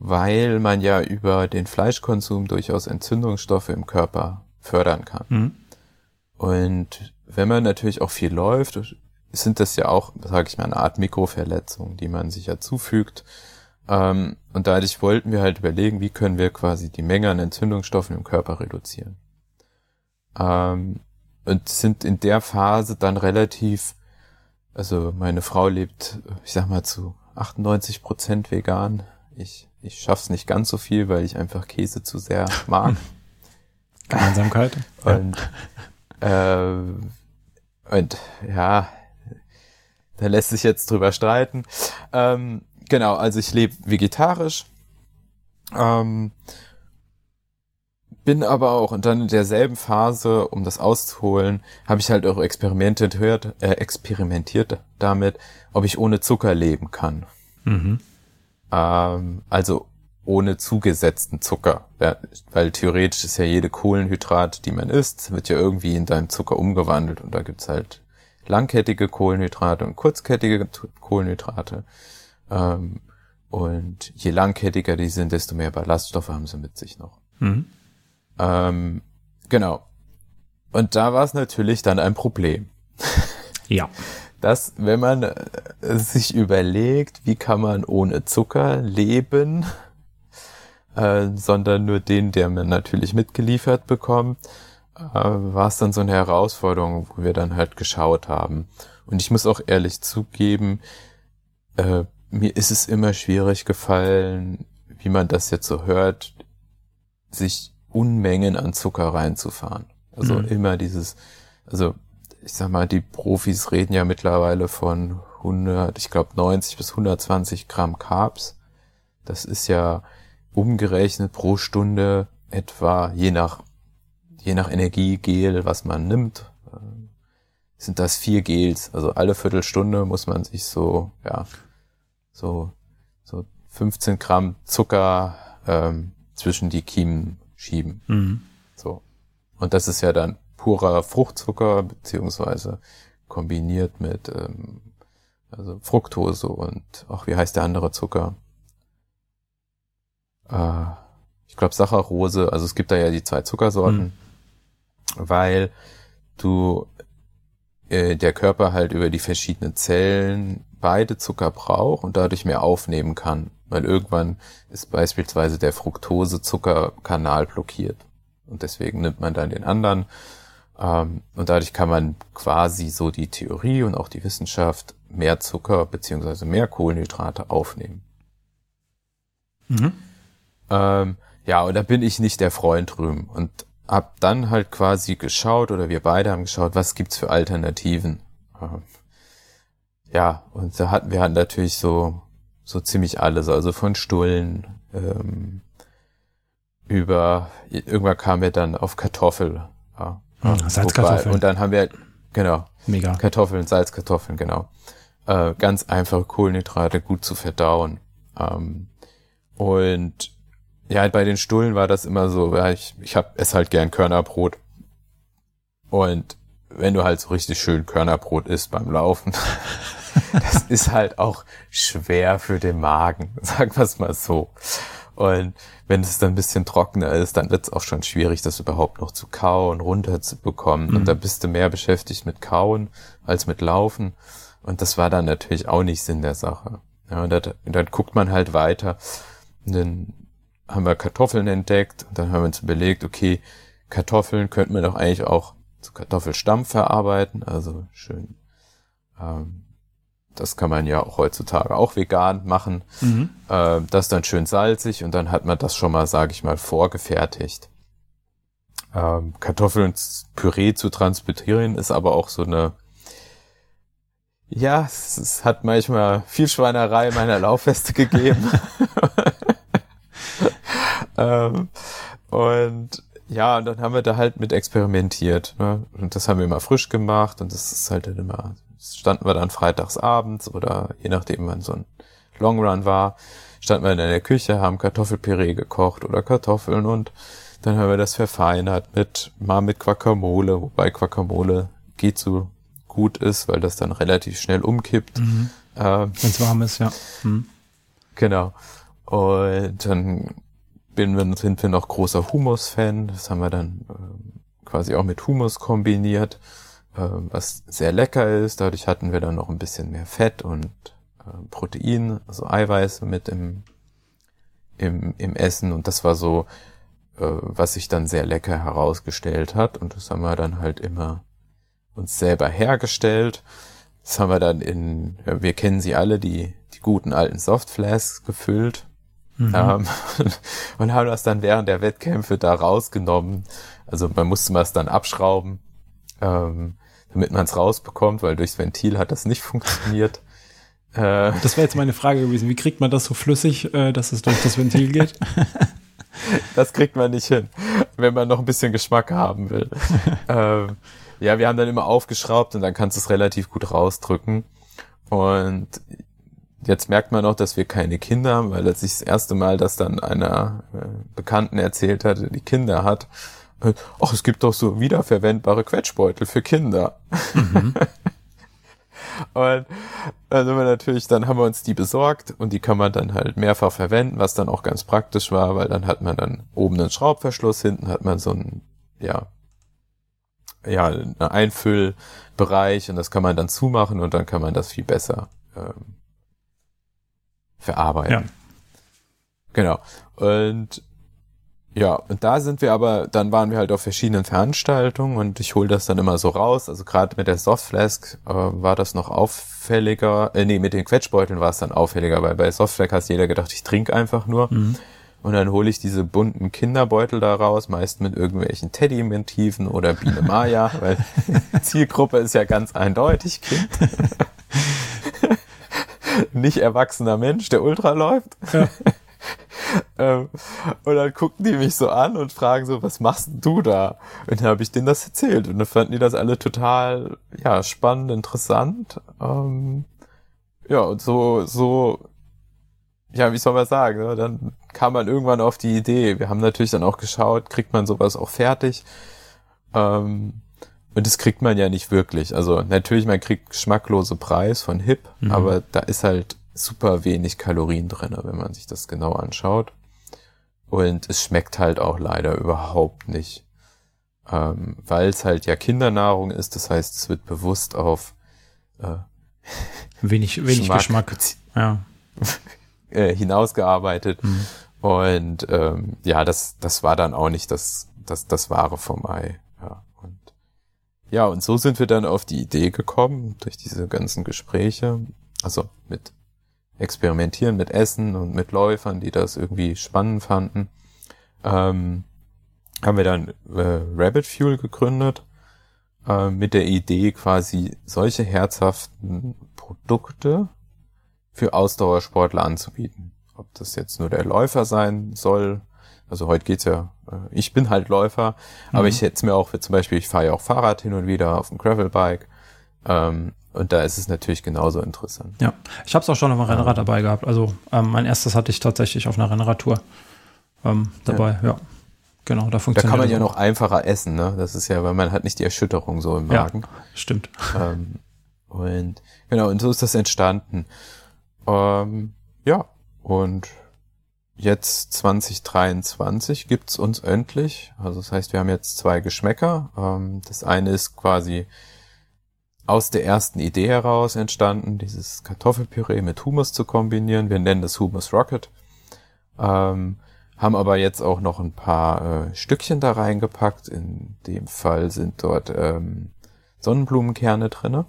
weil man ja über den Fleischkonsum durchaus Entzündungsstoffe im Körper fördern kann. Mhm. Und wenn man natürlich auch viel läuft, sind das ja auch, sage ich mal, eine Art Mikroverletzung, die man sich ja zufügt. Ähm, und dadurch wollten wir halt überlegen, wie können wir quasi die Menge an Entzündungsstoffen im Körper reduzieren. Ähm, und sind in der Phase dann relativ, also meine Frau lebt, ich sag mal, zu 98 Prozent vegan. Ich ich schaff's nicht ganz so viel, weil ich einfach Käse zu sehr mag. Gemeinsamkeit. und, äh, und ja, da lässt sich jetzt drüber streiten. Ähm, genau, also ich lebe vegetarisch. Ähm, bin aber auch und dann in derselben Phase, um das auszuholen, habe ich halt auch experimentiert, äh, experimentiert damit, ob ich ohne Zucker leben kann. Mhm. Ähm, also ohne zugesetzten Zucker. Ja, weil theoretisch ist ja jede Kohlenhydrat, die man isst, wird ja irgendwie in deinem Zucker umgewandelt. Und da gibt's halt langkettige Kohlenhydrate und kurzkettige Kohlenhydrate. Ähm, und je langkettiger die sind, desto mehr Ballaststoffe haben sie mit sich noch. Mhm. Ähm, genau. Und da war es natürlich dann ein Problem. Ja. dass wenn man äh, sich überlegt, wie kann man ohne Zucker leben, äh, sondern nur den, der man natürlich mitgeliefert bekommt, äh, war es dann so eine Herausforderung, wo wir dann halt geschaut haben. Und ich muss auch ehrlich zugeben, äh, mir ist es immer schwierig gefallen, wie man das jetzt so hört, sich Unmengen an Zucker reinzufahren. Also mhm. immer dieses, also ich sag mal, die Profis reden ja mittlerweile von 100, ich glaube 90 bis 120 Gramm Carbs. Das ist ja umgerechnet pro Stunde etwa, je nach, je nach Energiegel, was man nimmt, äh, sind das vier Gels. Also alle Viertelstunde muss man sich so, ja, so, so 15 Gramm Zucker ähm, zwischen die Kiemen schieben. Mhm. So. Und das ist ja dann purer Fruchtzucker, beziehungsweise kombiniert mit ähm, also Fructose und auch wie heißt der andere Zucker? Äh, ich glaube Saccharose, also es gibt da ja die zwei Zuckersorten, Mhm. weil du äh, der Körper halt über die verschiedenen Zellen beide Zucker braucht und dadurch mehr aufnehmen kann, weil irgendwann ist beispielsweise der Fructose-Zuckerkanal blockiert und deswegen nimmt man dann den anderen ähm, und dadurch kann man quasi so die Theorie und auch die Wissenschaft mehr Zucker beziehungsweise mehr Kohlenhydrate aufnehmen. Mhm. Ähm, ja, und da bin ich nicht der Freund drüben und hab dann halt quasi geschaut oder wir beide haben geschaut, was gibt's für Alternativen. Ähm, ja, und da hatten wir halt natürlich so so ziemlich alles, also von Stullen ähm, über irgendwann kamen wir dann auf Kartoffel. Ja. Mhm, Salzkartoffeln. Und dann haben wir genau Mega. Kartoffeln, Salzkartoffeln, genau. Äh, ganz einfach Kohlenhydrate gut zu verdauen. Ähm, und ja, bei den Stullen war das immer so, ja, ich, ich hab es halt gern Körnerbrot. Und wenn du halt so richtig schön Körnerbrot isst beim Laufen, das ist halt auch schwer für den Magen, sagen wir es mal so. Und wenn es dann ein bisschen trockener ist, dann wird es auch schon schwierig, das überhaupt noch zu kauen, runterzubekommen. Mhm. Und da bist du mehr beschäftigt mit Kauen als mit Laufen. Und das war dann natürlich auch nicht Sinn der Sache. Ja, und, und dann guckt man halt weiter. Und dann haben wir Kartoffeln entdeckt. Und dann haben wir uns überlegt, okay, Kartoffeln könnten wir doch eigentlich auch zu Kartoffelstampf verarbeiten. Also schön. Ähm, das kann man ja auch heutzutage auch vegan machen. Mhm. Äh, das ist dann schön salzig und dann hat man das schon mal, sage ich mal, vorgefertigt. Ähm, Kartoffeln Püree zu transportieren ist aber auch so eine ja, es, es hat manchmal viel Schweinerei meiner Laufweste gegeben. ähm, und ja, und dann haben wir da halt mit experimentiert. Ne? Und das haben wir immer frisch gemacht und das ist halt dann immer, standen wir dann freitags abends oder je nachdem, wann so ein Long Run war, standen wir in der Küche, haben Kartoffelpüree gekocht oder Kartoffeln und dann haben wir das verfeinert mit, mal mit Guacamole, wobei Guacamole geht so gut ist, weil das dann relativ schnell umkippt. Mhm. Ähm, Wenn es warm ist, ja. Mhm. Genau. Und dann bin wir, sind wir noch großer Hummus-Fan. Das haben wir dann ähm, quasi auch mit Hummus kombiniert, was sehr lecker ist. Dadurch hatten wir dann noch ein bisschen mehr Fett und äh, Protein, also Eiweiß mit im, im, im Essen. Und das war so, äh, was sich dann sehr lecker herausgestellt hat. Und das haben wir dann halt immer uns selber hergestellt. Das haben wir dann in, ja, wir kennen sie alle, die, die guten alten Softflasks gefüllt. Mhm. Ähm, und haben das dann während der Wettkämpfe da rausgenommen. Also man musste es dann abschrauben, ähm, damit man es rausbekommt, weil durchs Ventil hat das nicht funktioniert. Äh, Das wäre jetzt meine Frage gewesen. Wie kriegt man das so flüssig, äh, dass es durch das Ventil geht? das kriegt man nicht hin, wenn man noch ein bisschen Geschmack haben will. ähm, ja, wir haben dann immer aufgeschraubt und dann kannst du es relativ gut rausdrücken. Und jetzt merkt man auch, dass wir keine Kinder haben, weil als ich das erste Mal das dann einer äh, Bekannten erzählt hatte, die Kinder hat, ach, es gibt doch so wiederverwendbare Quetschbeutel für Kinder. Mhm. Und dann sind wir natürlich, dann haben wir uns die besorgt und die kann man dann halt mehrfach verwenden, was dann auch ganz praktisch war, weil dann hat man dann oben einen Schraubverschluss, hinten hat man so einen, ja, ja, einen Einfüllbereich und das kann man dann zumachen und dann kann man das viel besser ähm, verarbeiten. Ja. Genau. Und ja, und da sind wir aber, dann waren wir halt auf verschiedenen Veranstaltungen und ich hole das dann immer so raus. Also gerade mit der Softflask äh, war das noch auffälliger, äh, nee, mit den Quetschbeuteln war es dann auffälliger, weil bei Softflask hat jeder gedacht, ich trinke einfach nur. Mhm. Und dann hole ich diese bunten Kinderbeutel da raus, meist mit irgendwelchen Teddy-Motiven oder Biene Maya, weil Zielgruppe ist ja ganz eindeutig Kind. Nicht erwachsener Mensch, der Ultra läuft. Ja. Ähm, und dann gucken die mich so an und fragen so, was machst du da? Und dann habe ich denen das erzählt und dann fanden die das alle total, ja, spannend, interessant. Ähm, ja, und so, so ja, wie soll man sagen, ne? dann kam man irgendwann auf die Idee. Wir haben natürlich dann auch geschaut, kriegt man sowas auch fertig. Ähm, und das kriegt man ja nicht wirklich. Also natürlich, man kriegt geschmacklose Preis von Hip, mhm. aber da ist halt super wenig Kalorien drin, wenn man sich das genau anschaut. Und es schmeckt halt auch leider überhaupt nicht. Ähm, Weil es halt ja Kindernahrung ist, das heißt, es wird bewusst auf äh, wenig, wenig Geschmack, Geschmack. Ja. äh, hinausgearbeitet. Mhm. Und ähm, ja, das, das war dann auch nicht das, das, das Wahre vom Ei. Ja. Und ja, und so sind wir dann auf die Idee gekommen, durch diese ganzen Gespräche, also mit Experimentieren mit Essen und mit Läufern, die das irgendwie spannend fanden, ähm, haben wir dann äh, Rabbit Fuel gegründet, äh, mit der Idee quasi solche herzhaften Produkte für Ausdauersportler anzubieten. Ob das jetzt nur der Läufer sein soll, also heute geht's ja, äh, ich bin halt Läufer, mhm. aber ich hätte mir auch, für zum Beispiel, ich fahre ja auch Fahrrad hin und wieder auf dem Gravelbike. Ähm, und da ist es natürlich genauso interessant. Ja, ich habe es auch schon auf einem Rennrad dabei gehabt. Also ähm, mein erstes hatte ich tatsächlich auf einer Rennradtour ähm, dabei, ja. ja. Genau, da funktioniert Da kann man ja noch einfacher essen, ne? Das ist ja, weil man hat nicht die Erschütterung so im Magen. Ja, stimmt. Ähm, und genau, und so ist das entstanden. Ähm, ja, und jetzt 2023 gibt's uns endlich. Also das heißt, wir haben jetzt zwei Geschmäcker. Ähm, das eine ist quasi aus der ersten Idee heraus entstanden, dieses Kartoffelpüree mit Hummus zu kombinieren. Wir nennen das Hummus Rocket. Ähm, haben aber jetzt auch noch ein paar äh, Stückchen da reingepackt. In dem Fall sind dort ähm, Sonnenblumenkerne drinne.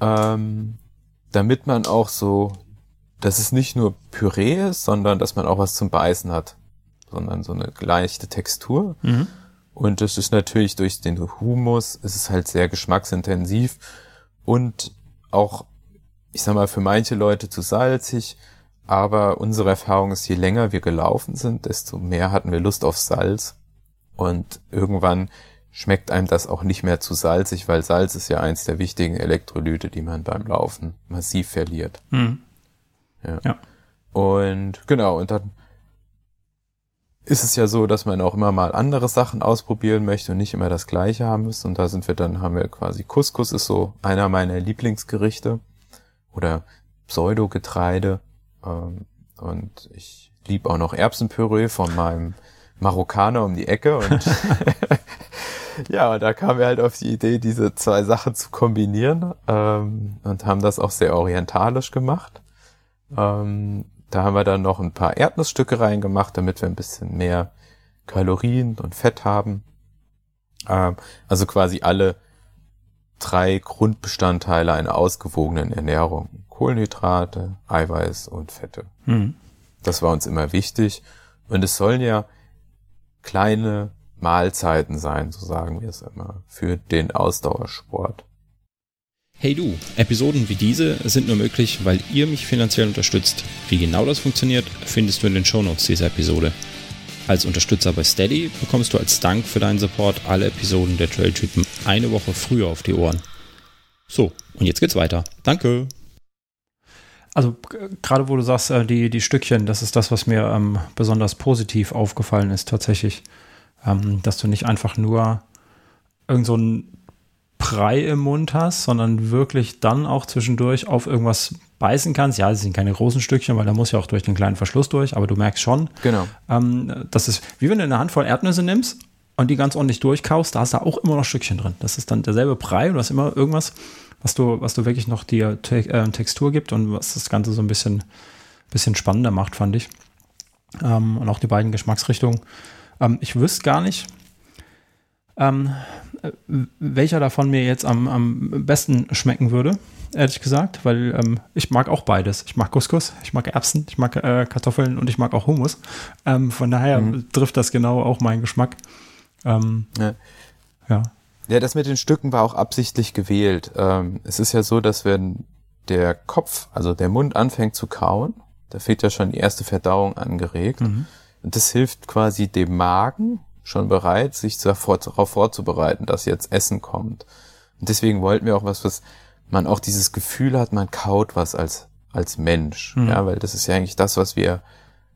Ähm, damit man auch so, dass es nicht nur Püree ist, sondern dass man auch was zum Beißen hat, sondern so eine leichte Textur. Mhm. Und das ist natürlich durch den Humus, es ist halt sehr geschmacksintensiv und auch, ich sag mal, für manche Leute zu salzig. Aber unsere Erfahrung ist, je länger wir gelaufen sind, desto mehr hatten wir Lust auf Salz. Und irgendwann schmeckt einem das auch nicht mehr zu salzig, weil Salz ist ja eins der wichtigen Elektrolyte, die man beim Laufen massiv verliert. Mhm. Ja. ja. Und genau, und dann ist es ja so, dass man auch immer mal andere Sachen ausprobieren möchte und nicht immer das Gleiche haben muss. Und da sind wir dann, haben wir quasi Couscous ist so einer meiner Lieblingsgerichte oder Pseudogetreide. Ähm, und ich liebe auch noch Erbsenpüree von meinem Marokkaner um die Ecke. Und ja, und da kamen wir halt auf die Idee, diese zwei Sachen zu kombinieren ähm, und haben das auch sehr orientalisch gemacht. Ähm, da haben wir dann noch ein paar Erdnussstücke reingemacht, damit wir ein bisschen mehr Kalorien und Fett haben. Ähm, also quasi alle drei Grundbestandteile einer ausgewogenen Ernährung. Kohlenhydrate, Eiweiß und Fette. Mhm. Das war uns immer wichtig. Und es sollen ja kleine Mahlzeiten sein, so sagen wir es immer, für den Ausdauersport. Hey du, Episoden wie diese sind nur möglich, weil ihr mich finanziell unterstützt. Wie genau das funktioniert, findest du in den Shownotes dieser Episode. Als Unterstützer bei Steady bekommst du als Dank für deinen Support alle Episoden der Trailtypen eine Woche früher auf die Ohren. So, und jetzt geht's weiter. Danke. Also gerade wo du sagst, äh, die, die Stückchen, das ist das, was mir ähm, besonders positiv aufgefallen ist tatsächlich. Ähm, dass du nicht einfach nur irgend so ein Brei im Mund hast, sondern wirklich dann auch zwischendurch auf irgendwas beißen kannst. Ja, es sind keine großen Stückchen, weil da muss ja auch durch den kleinen Verschluss durch, aber du merkst schon, genau. ähm, das ist wie wenn du eine Handvoll Erdnüsse nimmst und die ganz ordentlich durchkaust, da hast du auch immer noch Stückchen drin. Das ist dann derselbe Brei und du hast immer irgendwas, was du, was du wirklich noch dir Te äh, Textur gibt und was das Ganze so ein bisschen, bisschen spannender macht, fand ich. Ähm, und auch die beiden Geschmacksrichtungen. Ähm, ich wüsste gar nicht, ähm, welcher davon mir jetzt am, am besten schmecken würde, ehrlich gesagt, weil ähm, ich mag auch beides. Ich mag Couscous, ich mag Erbsen, ich mag äh, Kartoffeln und ich mag auch Hummus. Ähm, von daher mhm. trifft das genau auch meinen Geschmack. Ähm, ja. ja. Ja, das mit den Stücken war auch absichtlich gewählt. Ähm, es ist ja so, dass wenn der Kopf, also der Mund anfängt zu kauen, da fehlt ja schon die erste Verdauung angeregt. Mhm. Und das hilft quasi dem Magen schon bereit, sich darauf vorzubereiten, dass jetzt Essen kommt. Und deswegen wollten wir auch was, was man auch dieses Gefühl hat, man kaut was als als Mensch. Mhm. Ja, weil das ist ja eigentlich das, was wir,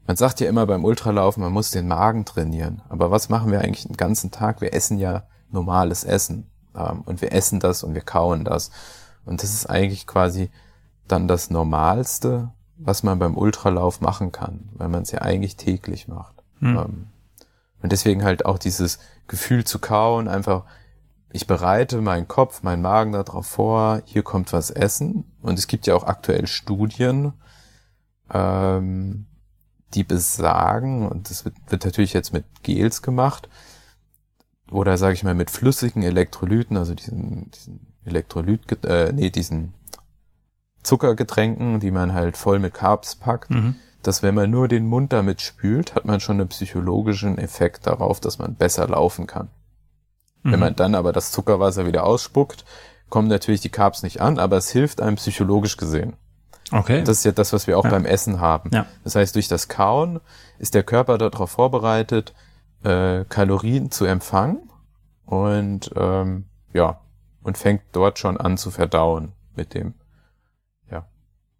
man sagt ja immer beim Ultralaufen, man muss den Magen trainieren. Aber was machen wir eigentlich den ganzen Tag? Wir essen ja normales Essen. Ähm, und wir essen das und wir kauen das. Und das ist eigentlich quasi dann das Normalste, was man beim Ultralauf machen kann, weil man es ja eigentlich täglich macht. Mhm. Ähm, und deswegen halt auch dieses Gefühl zu kauen, einfach, ich bereite meinen Kopf, meinen Magen darauf vor, hier kommt was essen. Und es gibt ja auch aktuell Studien, ähm, die besagen, und das wird, wird natürlich jetzt mit Gels gemacht, oder sage ich mal mit flüssigen Elektrolyten, also diesen, diesen Elektrolyt, äh, nee, diesen Zuckergetränken, die man halt voll mit Carbs packt, mhm. Dass wenn man nur den Mund damit spült, hat man schon einen psychologischen Effekt darauf, dass man besser laufen kann. Mhm. Wenn man dann aber das Zuckerwasser wieder ausspuckt, kommen natürlich die Carbs nicht an, aber es hilft einem psychologisch gesehen. Okay. Das ist ja das, was wir auch ja. beim Essen haben. Ja. Das heißt, durch das Kauen ist der Körper darauf vorbereitet, äh, Kalorien zu empfangen und ähm, ja, und fängt dort schon an zu verdauen mit dem, ja,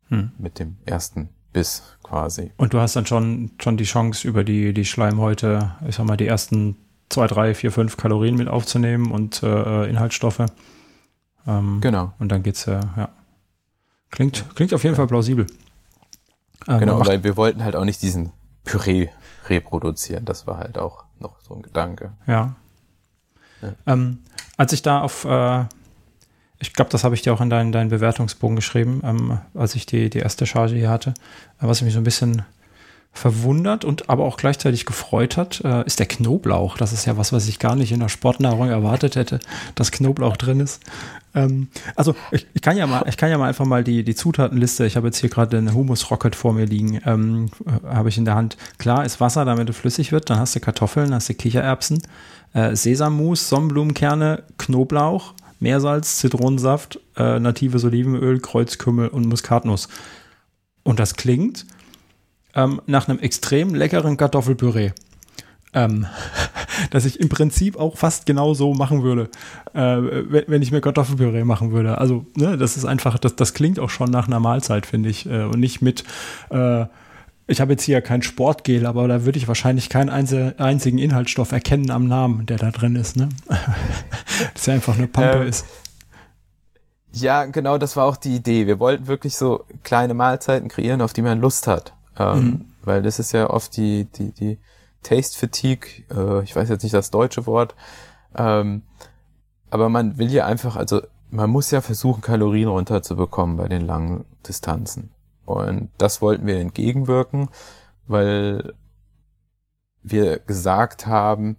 hm. mit dem ersten Biss quasi. Und du hast dann schon, schon die Chance, über die, die Schleimhäute, ich sag mal, die ersten zwei, drei, vier, fünf Kalorien mit aufzunehmen und äh, Inhaltsstoffe. Ähm, genau. Und dann geht's ja, ja. Klingt, klingt auf jeden Fall plausibel. Ähm, genau, weil wir wollten halt auch nicht diesen Püree reproduzieren. Das war halt auch noch so ein Gedanke. Ja. ja. Ähm, als ich da auf, äh, ich glaube, das habe ich dir auch in deinen, deinen Bewertungsbogen geschrieben, ähm, als ich die, die erste Charge hier hatte, äh, was mich so ein bisschen verwundert und aber auch gleichzeitig gefreut hat, äh, ist der Knoblauch. Das ist ja was, was ich gar nicht in der Sportnahrung erwartet hätte, dass Knoblauch drin ist. Ähm, also ich, ich, kann ja mal, ich kann ja mal einfach mal die, die Zutatenliste, ich habe jetzt hier gerade eine Humus Rocket vor mir liegen, ähm, habe ich in der Hand. Klar ist Wasser, damit es flüssig wird, dann hast du Kartoffeln, hast du Kichererbsen, äh, Sesammus, Sonnenblumenkerne, Knoblauch, Meersalz, Zitronensaft, äh, natives Olivenöl, Kreuzkümmel und Muskatnuss. Und das klingt ähm, nach einem extrem leckeren Kartoffelpüree ähm, dass ich im Prinzip auch fast genau so machen würde, äh, wenn, ich mir Kartoffelpüree machen würde. Also, ne, das ist einfach, das, das klingt auch schon nach einer Mahlzeit, finde ich. Äh, und nicht mit, äh, ich habe jetzt hier kein Sportgel, aber da würde ich wahrscheinlich keinen einzigen Inhaltsstoff erkennen am Namen, der da drin ist. Ne? dass er einfach eine Pampe ähm, ist. Ja, genau, das war auch die Idee. Wir wollten wirklich so kleine Mahlzeiten kreieren, auf die man Lust hat. Ähm, mhm. Weil das ist ja oft die, die, die Taste Fatigue, äh, ich weiß jetzt nicht das deutsche Wort, ähm, aber man will ja einfach, also man muss ja versuchen, Kalorien runterzubekommen bei den langen Distanzen. Und das wollten wir entgegenwirken, weil wir gesagt haben,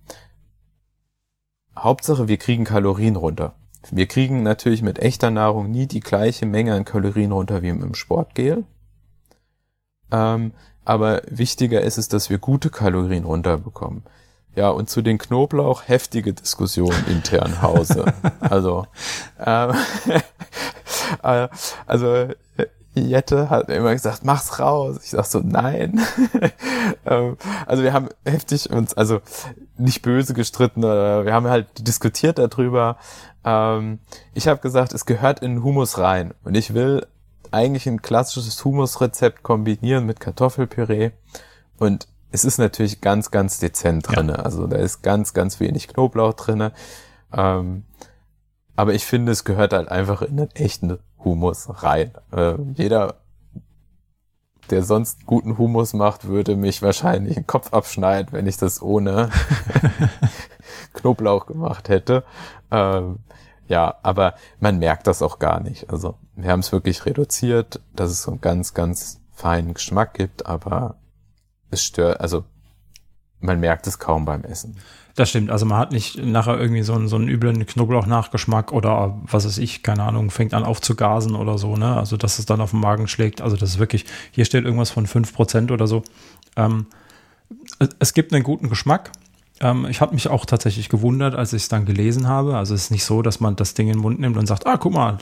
Hauptsache, wir kriegen Kalorien runter. Wir kriegen natürlich mit echter Nahrung nie die gleiche Menge an Kalorien runter wie im Sportgel. Ähm, aber wichtiger ist es, dass wir gute Kalorien runterbekommen. Ja, und zu den Knoblauch heftige Diskussionen intern Hause. Also, ähm, äh, also Jette hat immer gesagt, mach's raus. Ich sag so, nein. ähm, also wir haben heftig uns, also nicht böse gestritten, oder wir haben halt diskutiert darüber. Ähm, ich habe gesagt, es gehört in Humus rein. Und ich will eigentlich ein klassisches Humusrezept kombinieren mit Kartoffelpüree und es ist natürlich ganz, ganz dezent drinne. Ja. Also da ist ganz, ganz wenig Knoblauch drinne. Ähm, aber ich finde, es gehört halt einfach in den echten Humus rein. Äh, jeder, der sonst guten Humus macht, würde mich wahrscheinlich den Kopf abschneiden, wenn ich das ohne Knoblauch gemacht hätte. Ähm, ja, aber man merkt das auch gar nicht. Also wir haben es wirklich reduziert, dass es so einen ganz, ganz feinen Geschmack gibt, aber es stört, also man merkt es kaum beim Essen. Das stimmt. Also man hat nicht nachher irgendwie so einen, so einen üblen Knoblauch-Nachgeschmack oder was weiß ich, keine Ahnung, fängt an aufzugasen oder so, ne? Also dass es dann auf den Magen schlägt. Also das ist wirklich, hier steht irgendwas von fünf Prozent oder so. Ähm, es gibt einen guten Geschmack. Ähm, ich habe mich auch tatsächlich gewundert, als ich es dann gelesen habe. Also es ist nicht so, dass man das Ding in den Mund nimmt und sagt, ah, guck mal,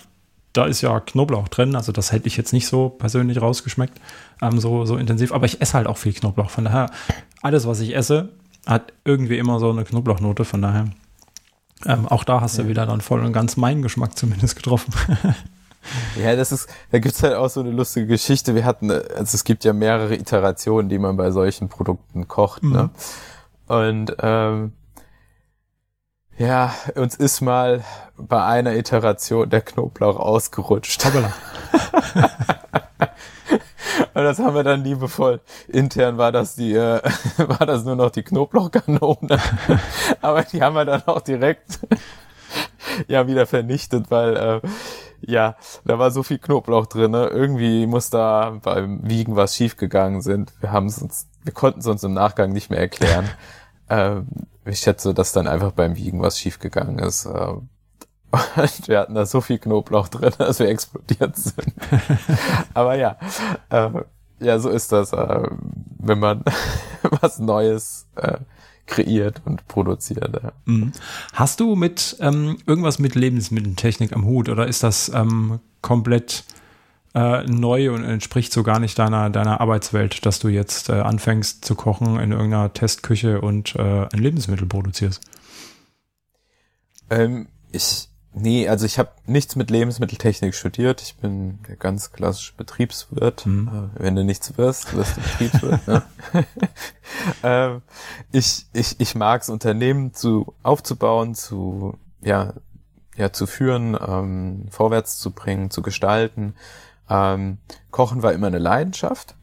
da ist ja Knoblauch drin. Also das hätte ich jetzt nicht so persönlich rausgeschmeckt, ähm, so, so intensiv. Aber ich esse halt auch viel Knoblauch. Von daher, alles, was ich esse, hat irgendwie immer so eine Knoblauchnote. Von daher, ähm, auch da hast ja. du wieder dann voll und ganz meinen Geschmack zumindest getroffen. Ja, das ist, da gibt's halt auch so eine lustige Geschichte. Wir hatten, also es gibt ja mehrere Iterationen, die man bei solchen Produkten kocht, ne? mhm. ne? Und ähm, ja, uns ist mal bei einer Iteration der Knoblauch ausgerutscht. Und das haben wir dann liebevoll. Intern war das die, äh, war das nur noch die Knoblauchkanone. Aber die haben wir dann auch direkt ja wieder vernichtet, weil äh, ja, da war so viel Knoblauch drin. Ne? Irgendwie muss da beim Wiegen was schiefgegangen sind. Wir haben uns, wir konnten es uns im Nachgang nicht mehr erklären. Ähm, ich schätze, dass dann einfach beim Wiegen was schiefgegangen ist. Ähm, und wir hatten da so viel Knoblauch drin, dass wir explodiert sind. Aber ja, äh, ja, so ist das, äh, wenn man was Neues äh, kreiert und produziert. Ja. Mhm. Hast du mit ähm, irgendwas mit Lebensmitteltechnik am Hut oder ist das ähm, komplett äh, neu und entspricht so gar nicht deiner, deiner Arbeitswelt, dass du jetzt äh, anfängst zu kochen in irgendeiner Testküche und äh, ein Lebensmittel produzierst? Ähm, ich Nee, also ich habe nichts mit Lebensmitteltechnik studiert. Ich bin der ganz klassische Betriebswirt. Mhm. Wenn du nichts wirst, wirst du Betriebswirt. ne? ähm, ich ich, ich mag es, Unternehmen zu aufzubauen, zu ja ja zu führen, ähm, vorwärts zu bringen, zu gestalten. Ähm, Kochen war immer eine Leidenschaft.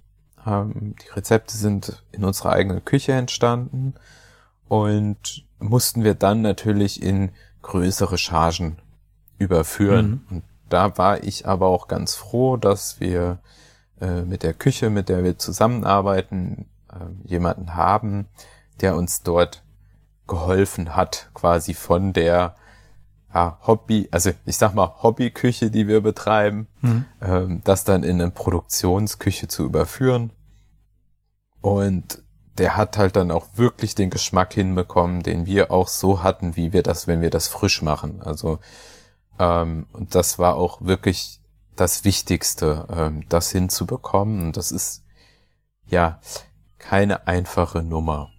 Ähm, die Rezepte sind in unserer eigenen Küche entstanden und mussten wir dann natürlich in größere Chargen überführen. Mhm. Und da war ich aber auch ganz froh, dass wir äh, mit der Küche, mit der wir zusammenarbeiten, äh, jemanden haben, der uns dort geholfen hat, quasi von der ja, Hobby, also ich sag mal Hobbyküche, die wir betreiben, mhm. ähm, das dann in eine Produktionsküche zu überführen. Und der hat halt dann auch wirklich den Geschmack hinbekommen, den wir auch so hatten, wie wir das, wenn wir das frisch machen. Also ähm, und das war auch wirklich das Wichtigste, ähm, das hinzubekommen. Und das ist ja keine einfache Nummer,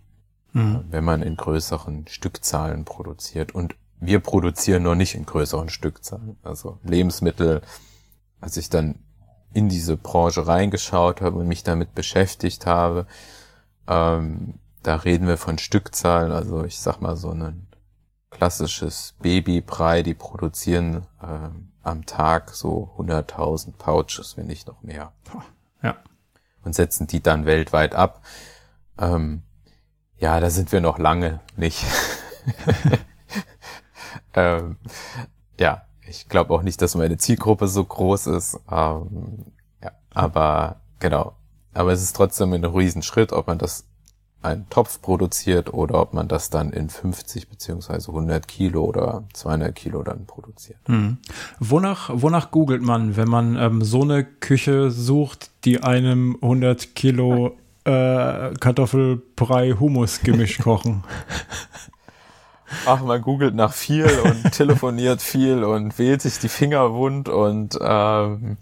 mhm. wenn man in größeren Stückzahlen produziert. Und wir produzieren noch nicht in größeren Stückzahlen. Also Lebensmittel, als ich dann in diese Branche reingeschaut habe und mich damit beschäftigt habe, ähm, da reden wir von Stückzahlen, also ich sag mal so ein klassisches Babybrei, die produzieren äh, am Tag so 100.000 Pouches, wenn nicht noch mehr. Ja. Und setzen die dann weltweit ab. Ähm, ja, da sind wir noch lange nicht. ähm, ja, ich glaube auch nicht, dass meine Zielgruppe so groß ist. Ähm, ja, aber genau. Aber es ist trotzdem ein Riesenschritt, ob man das einen Topf produziert oder ob man das dann in 50 beziehungsweise 100 Kilo oder 200 Kilo dann produziert. Hm. Wonach, wonach googelt man, wenn man ähm, so eine Küche sucht, die einem 100 Kilo äh, Kartoffelbrei-Humus-Gemisch kochen? Ach, man googelt nach viel und telefoniert viel und wählt sich die Finger wund und ähm,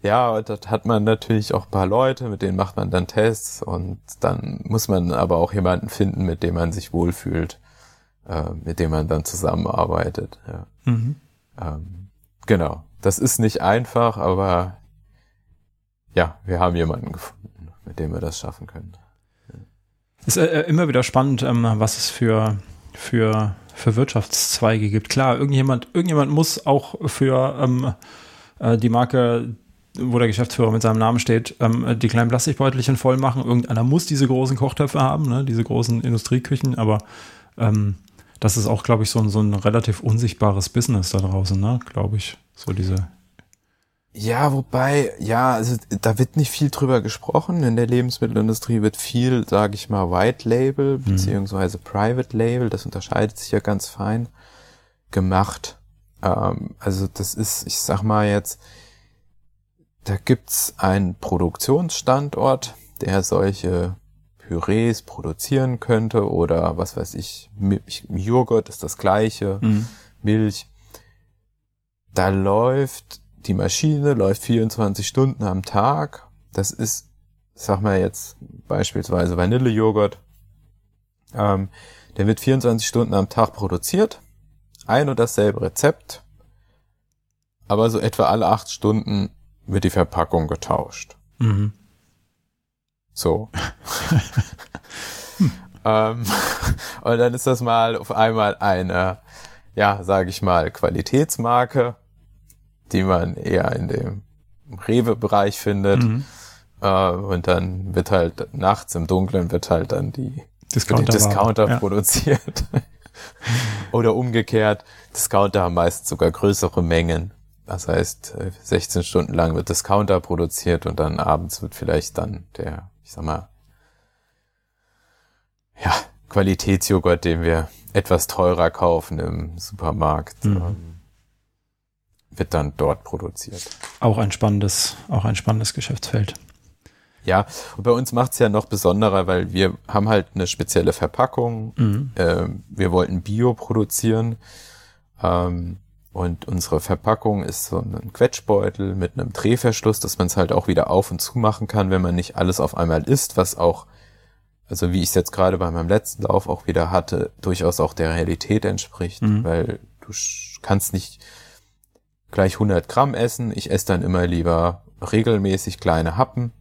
ja, dort hat man natürlich auch ein paar Leute, mit denen macht man dann Tests und dann muss man aber auch jemanden finden, mit dem man sich wohlfühlt, äh, mit dem man dann zusammenarbeitet. Ja. Mhm. Ähm, genau. Das ist nicht einfach, aber ja, wir haben jemanden gefunden, mit dem wir das schaffen können. Es ist äh, immer wieder spannend, ähm, was es für, für, für Wirtschaftszweige gibt. Klar, irgendjemand, irgendjemand muss auch für ähm, äh, die Marke wo der Geschäftsführer mit seinem Namen steht, ähm, die kleinen Plastikbeutelchen voll machen. Irgendeiner muss diese großen Kochtöpfe haben, ne? diese großen Industrieküchen, aber ähm, das ist auch, glaube ich, so ein, so ein relativ unsichtbares Business da draußen, ne? glaube ich. So diese. Ja, wobei, ja, also da wird nicht viel drüber gesprochen. In der Lebensmittelindustrie wird viel, sage ich mal, White Label mhm. beziehungsweise Private Label, das unterscheidet sich ja ganz fein, gemacht. Ähm, also das ist, ich sag mal jetzt, da gibt's einen Produktionsstandort, der solche Pürees produzieren könnte oder was weiß ich, Joghurt ist das gleiche, mhm. Milch. Da läuft die Maschine, läuft 24 Stunden am Tag. Das ist, sag mal jetzt beispielsweise Vanillejoghurt. Ähm, der wird 24 Stunden am Tag produziert. Ein und dasselbe Rezept aber so etwa alle acht Stunden wird die Verpackung getauscht. Mhm. So. ähm, und dann ist das mal auf einmal eine, ja, sage ich mal, Qualitätsmarke, die man eher in dem Rewe-Bereich findet. Mhm. Äh, und dann wird halt nachts im Dunkeln wird halt dann die Discounter, Discounter ja. produziert. Oder umgekehrt, Discounter haben meist sogar größere Mengen. Das heißt, äh, 16 Stunden lang wird Discounter produziert und dann abends wird vielleicht dann der, ich sag mal, ja, Qualitätsjoghurt, den wir etwas teurer kaufen im Supermarkt, Mhm. ähm, wird dann dort produziert. Auch ein spannendes, auch ein spannendes Geschäftsfeld. Ja, und bei uns macht's ja noch besonderer, weil wir haben halt eine spezielle Verpackung. Mhm. Ähm, wir wollten Bio produzieren. Ähm, und unsere Verpackung ist so ein Quetschbeutel mit einem Drehverschluss, dass man es halt auch wieder auf und zu machen kann, wenn man nicht alles auf einmal isst, was auch, also wie ich es jetzt gerade bei meinem letzten Lauf auch wieder hatte, durchaus auch der Realität entspricht, Mhm. weil du kannst nicht gleich 100 Gramm essen. Ich esse dann immer lieber regelmäßig kleine Happen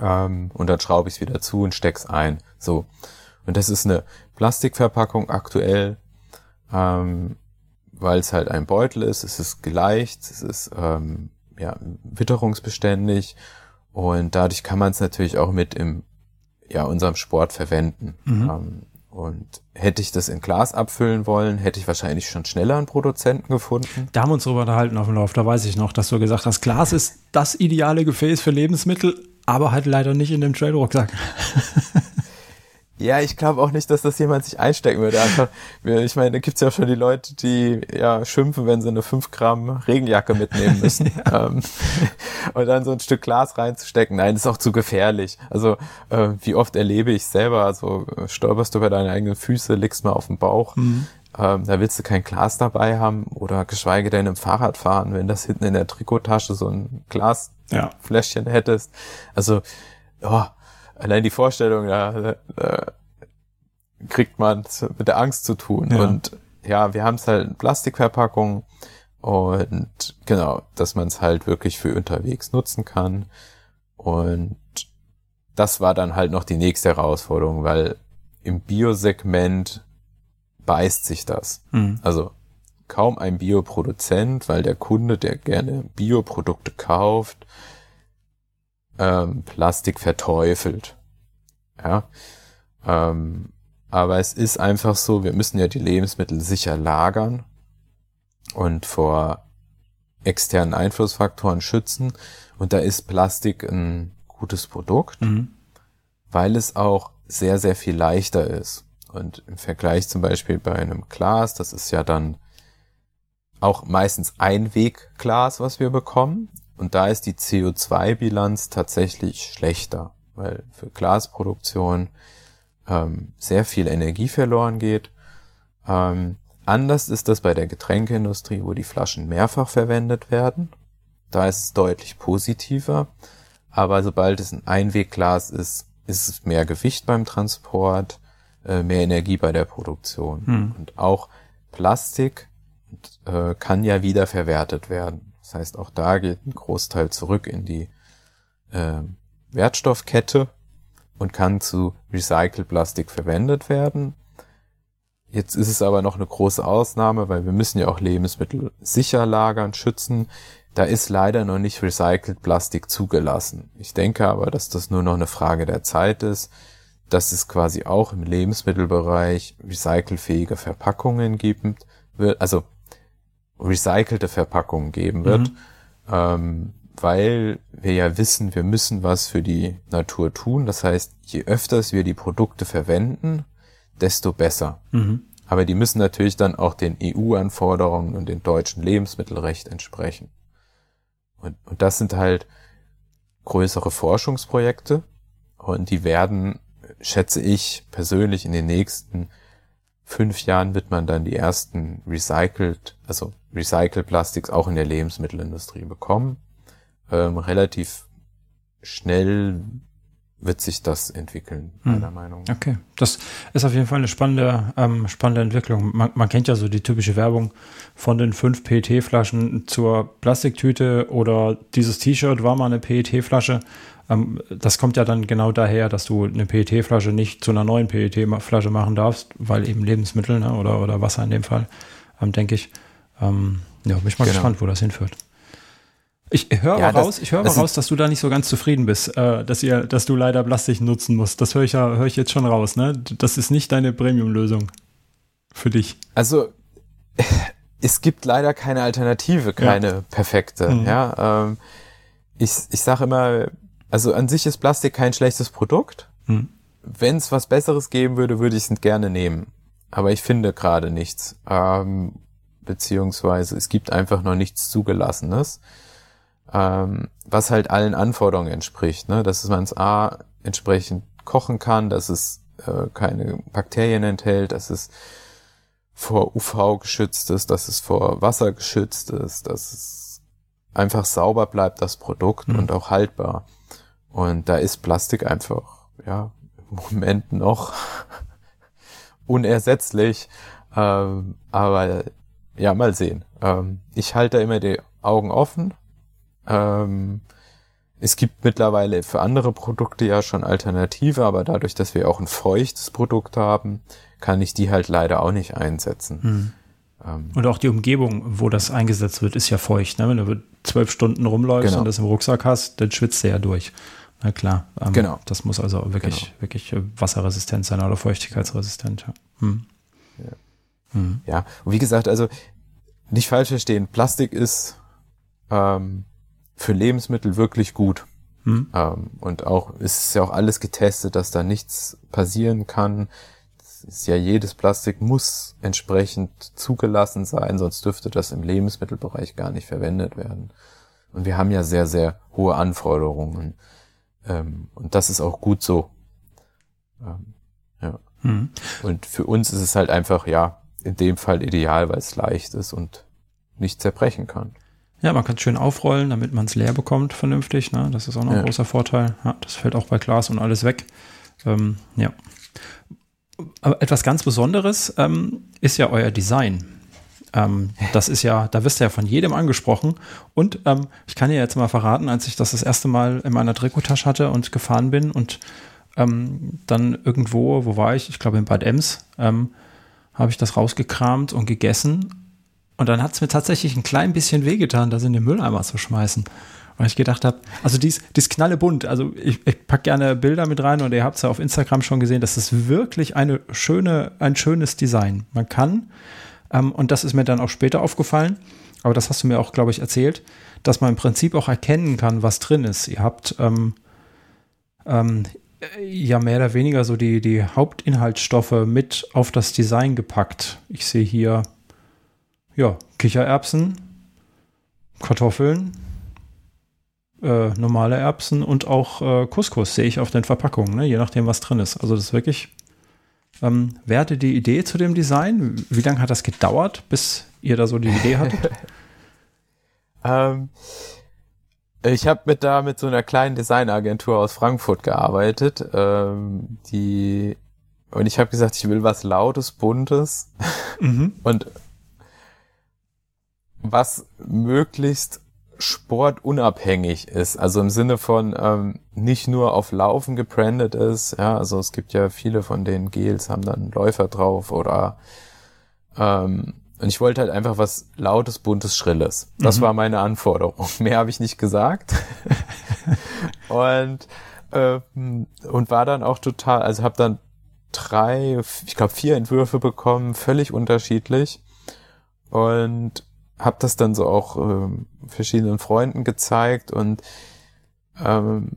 ähm, und dann schraube ich es wieder zu und steck's ein. So. Und das ist eine Plastikverpackung aktuell, ähm, weil es halt ein Beutel ist. Es ist geleicht, es ist ähm, ja, witterungsbeständig und dadurch kann man es natürlich auch mit im ja, unserem Sport verwenden. Mhm. Ähm, und hätte ich das in Glas abfüllen wollen, hätte ich wahrscheinlich schon schneller einen Produzenten gefunden. Da haben wir uns drüber unterhalten auf dem Lauf. Da weiß ich noch, dass du gesagt hast, Glas ist das ideale Gefäß für Lebensmittel, aber halt leider nicht in dem Trail-Rucksack. Ja, ich glaube auch nicht, dass das jemand sich einstecken würde. Einfach, ich meine, da gibt's ja schon die Leute, die ja schimpfen, wenn sie eine 5 Gramm Regenjacke mitnehmen müssen. ähm, und dann so ein Stück Glas reinzustecken. Nein, das ist auch zu gefährlich. Also, äh, wie oft erlebe ich selber, also äh, stolperst du über deine eigenen Füße, liegst mal auf dem Bauch. Mhm. Ähm, da willst du kein Glas dabei haben oder geschweige denn im Fahrrad fahren, wenn das hinten in der Trikottasche so ein Glas Ja. Hättest. Also, oh, allein die Vorstellung, da, da kriegt man mit der Angst zu tun. Ja. Und ja, wir haben es halt in Plastikverpackung und genau, dass man es halt wirklich für unterwegs nutzen kann. Und das war dann halt noch die nächste Herausforderung, weil im Biosegment beißt sich das. Mhm. Also kaum ein Bioproduzent, weil der Kunde, der gerne Bioprodukte kauft, ähm, Plastik verteufelt. Ja. Ähm, aber es ist einfach so, wir müssen ja die Lebensmittel sicher lagern und vor externen Einflussfaktoren schützen. Und da ist Plastik ein gutes Produkt Mhm. weil es auch sehr, sehr viel leichter ist. Und im Vergleich zum Beispiel bei einem Glas, das ist ja dann auch meistens Einwegglas, was wir bekommen. Und da ist die CO2-Bilanz tatsächlich schlechter, weil für Glasproduktion ähm, sehr viel Energie verloren geht. Ähm, anders ist das bei der Getränkeindustrie, wo die Flaschen mehrfach verwendet werden. Da ist es deutlich positiver. Aber sobald es ein Einwegglas ist, ist es mehr Gewicht beim Transport, äh, mehr Energie bei der Produktion. Hm. Und auch Plastik äh, kann ja wiederverwertet werden. Das heißt, auch da geht ein Großteil zurück in die äh, Wertstoffkette und kann zu Recycled-Plastik verwendet werden. Jetzt ist es aber noch eine große Ausnahme, weil wir müssen ja auch Lebensmittel sicher lagern, schützen. Da ist leider noch nicht Recycled Plastik zugelassen. Ich denke aber, dass das nur noch eine Frage der Zeit ist, dass es quasi auch im Lebensmittelbereich recycelfähige Verpackungen gibt, also recycelte Verpackungen geben wird, ähm, weil wir ja wissen, wir müssen was für die Natur tun. Das heißt, je öfters wir die Produkte verwenden, desto besser. Mhm. Aber die müssen natürlich dann auch den EU-Anforderungen und dem deutschen Lebensmittelrecht entsprechen. Und, und das sind halt größere Forschungsprojekte und die werden, schätze ich persönlich, in den nächsten fünf Jahren wird man dann die ersten recycled, also recycled Plastics auch in der Lebensmittelindustrie bekommen. Ähm, relativ schnell wird sich das entwickeln, Hm. meiner Meinung nach. Okay, das ist auf jeden Fall eine spannende, ähm, spannende Entwicklung. Man, man kennt ja so die typische Werbung von den fünf PET-Flaschen zur Plastiktüte oder dieses T-Shirt war mal eine PET-Flasche. Ähm, das kommt ja dann genau daher, dass du eine PET-Flasche nicht zu einer neuen PET-Flasche machen darfst, weil eben Lebensmittel ne, oder, oder Wasser in dem Fall, ähm, denke ich. Ähm, ja, bin ich mal Genau. gespannt, wo das hinführt. Ich höre Ja, raus, ich höre das raus, dass du da nicht so ganz zufrieden bist, äh, dass ihr, dass du leider Plastik nutzen musst. Das höre ich ja, höre ich jetzt schon raus, ne? Das ist nicht deine Premium-Lösung für dich. Also es gibt leider keine Alternative, keine perfekte. Mhm. Ja, ähm, ich, ich sage immer, also an sich ist Plastik kein schlechtes Produkt. Hm. Wenn es was Besseres geben würde, würde ich es gerne nehmen. Aber ich finde gerade nichts. Ähm, beziehungsweise es gibt einfach noch nichts Zugelassenes, ähm, was halt allen Anforderungen entspricht. Ne? Dass man es A entsprechend kochen kann, dass es äh, keine Bakterien enthält, dass es vor UV geschützt ist, dass es vor Wasser geschützt ist, dass es einfach sauber bleibt, das Produkt Mhm. und auch haltbar. Und da ist Plastik einfach, ja, im Moment noch unersetzlich. Ähm, aber ja, mal sehen. Ähm, ich halte da immer die Augen offen. Ähm, es gibt mittlerweile für andere Produkte ja schon Alternative, aber dadurch, dass wir auch ein feuchtes Produkt haben, kann ich die halt leider auch nicht einsetzen. Ähm, Und auch die Umgebung, wo das eingesetzt wird, ist ja feucht. Ne? Wenn du zwölf Stunden rumläufst Genau. und das im Rucksack hast, dann schwitzt du ja durch. Na klar. Ähm, Genau. Das muss also wirklich, wirklich äh, wasserresistent sein oder feuchtigkeitsresistent. Ja. Hm. Ja. Hm. Ja, und wie gesagt, also nicht falsch verstehen, Plastik ist ähm, für Lebensmittel wirklich gut. Hm. Ähm, und auch es ist ja auch alles getestet, dass da nichts passieren kann. Ist ja jedes Plastik muss entsprechend zugelassen sein, sonst dürfte das im Lebensmittelbereich gar nicht verwendet werden. Und wir haben ja sehr, sehr hohe Anforderungen. Ähm, und das ist auch gut so. Ähm, ja. Hm. Und für uns ist es halt einfach, ja, in dem Fall ideal, weil es leicht ist und nicht zerbrechen kann. Ja, man kann es schön aufrollen, damit man es leer bekommt, vernünftig. Ne? Das ist auch noch ein Ja. großer Vorteil. Ja, das fällt auch bei Glas und alles weg. Ähm, ja. Aber etwas ganz Besonderes ähm, ist ja euer Design. Ähm, das ist ja, da wirst du ja von jedem angesprochen. Und ähm, ich kann dir jetzt mal verraten, als ich das das erste Mal in meiner Trikottasche hatte und gefahren bin und ähm, dann irgendwo, wo war ich? Ich glaube in Bad Ems, ähm, habe ich das rausgekramt und gegessen. Und dann hat es mir tatsächlich ein klein bisschen wehgetan, das in den Mülleimer zu schmeißen. Weil ich gedacht habe, also die ist, die ist knallebunt. Also ich, ich pack gerne Bilder mit rein und ihr habt es ja auf Instagram schon gesehen. Das ist wirklich eine schöne, ein schönes Design. Man kann, ähm, und das ist mir dann auch später aufgefallen, aber das hast du mir auch, glaube ich, erzählt, dass man im Prinzip auch erkennen kann, was drin ist. Ihr habt ähm, ähm, ja mehr oder weniger so die, die Hauptinhaltsstoffe mit auf das Design gepackt. Ich sehe hier ja, Kichererbsen, Kartoffeln, äh, normale Erbsen und auch äh, Couscous sehe ich auf den Verpackungen, ne? je nachdem, was drin ist. Also das ist wirklich, ähm, wer hatte die Idee zu dem Design? Wie lange hat das gedauert, bis ihr da so die Idee hattet? Ähm, ich habe mit da mit so einer kleinen Designagentur aus Frankfurt gearbeitet, ähm, die und ich habe gesagt, ich will was Lautes, Buntes mhm. und was möglichst sportunabhängig ist. Also im Sinne von ähm, nicht nur auf Laufen gebrandet ist. Ja, also es gibt ja viele von den Gels haben dann Läufer drauf oder ähm, und ich wollte halt einfach was Lautes, Buntes, Schrilles. Das Mhm. war meine Anforderung. Mehr habe ich nicht gesagt. und ähm, und war dann auch total, also habe dann drei, ich glaube vier Entwürfe bekommen, völlig unterschiedlich und habe das dann so auch ähm, verschiedenen Freunden gezeigt und ähm,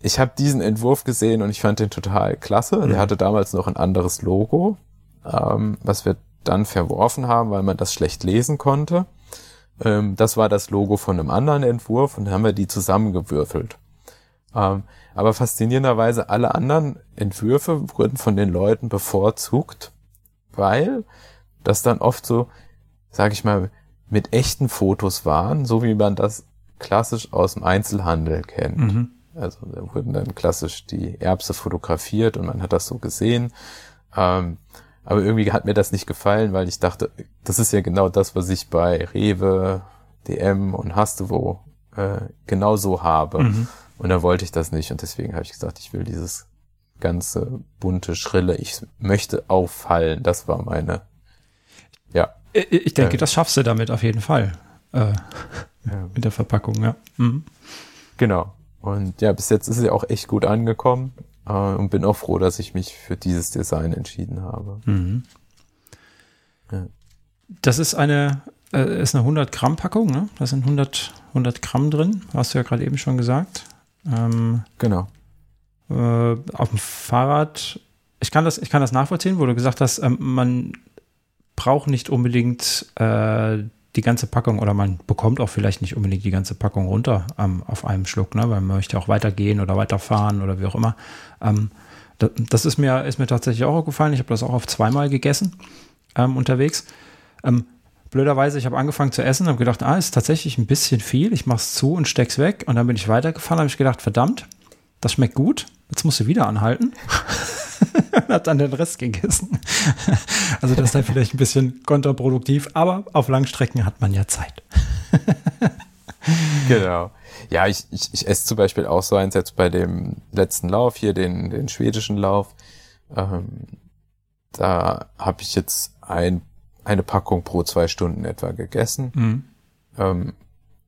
ich habe diesen Entwurf gesehen und ich fand den total klasse. Mhm. Der hatte damals noch ein anderes Logo, ähm, was wir dann verworfen haben, weil man das schlecht lesen konnte. Ähm, das war das Logo von einem anderen Entwurf und dann haben wir die zusammengewürfelt. Ähm, aber faszinierenderweise alle anderen Entwürfe wurden von den Leuten bevorzugt, weil das dann oft so, sag ich mal, mit echten Fotos waren, so wie man das klassisch aus dem Einzelhandel kennt. Mhm. Also da wurden dann klassisch die Erbse fotografiert und man hat das so gesehen. Ähm, aber irgendwie hat mir das nicht gefallen, weil ich dachte, das ist ja genau das, was ich bei Rewe, DM und Hastewo äh, genau so habe. Mhm. Und da wollte ich das nicht. Und deswegen habe ich gesagt, ich will dieses ganze bunte, schrille, ich möchte auffallen. Das war meine, ja. Ich denke, äh, das schaffst du damit auf jeden Fall. Äh, ja. Mit der Verpackung, ja. Mhm. Genau. Und ja, bis jetzt ist sie auch echt gut angekommen äh, und bin auch froh, dass ich mich für dieses Design entschieden habe. Mhm. Ja. Das ist eine, äh, ist eine 100 Gramm Packung, ne? Da sind 100, 100 Gramm drin, hast du ja gerade eben schon gesagt. Ähm, genau. Äh, auf dem Fahrrad, ich kann das, ich kann das nachvollziehen, wo du gesagt hast, ähm, man braucht nicht unbedingt äh, die ganze Packung oder man bekommt auch vielleicht nicht unbedingt die ganze Packung runter ähm, auf einem Schluck, ne? weil man möchte auch weitergehen oder weiterfahren oder wie auch immer. Ähm, das, ist mir, ist mir tatsächlich auch gefallen. Ich habe das auch auf zweimal gegessen ähm, unterwegs. Ähm, blöderweise, ich habe angefangen zu essen, habe gedacht, ah, ist tatsächlich ein bisschen viel. Ich mache es zu und steck's weg. Und dann bin ich weitergefahren, habe ich gedacht, verdammt, das schmeckt gut. Jetzt musst du wieder anhalten. und hat dann den Rest gegessen. also das ist dann vielleicht ein bisschen kontraproduktiv, aber auf Langstrecken hat man ja Zeit. genau. Ja, ich, ich, ich esse zum Beispiel auch so eins jetzt bei dem letzten Lauf hier, den, den schwedischen Lauf. Ähm, da habe ich jetzt ein, eine Packung pro zwei Stunden etwa gegessen. Mhm. Ähm,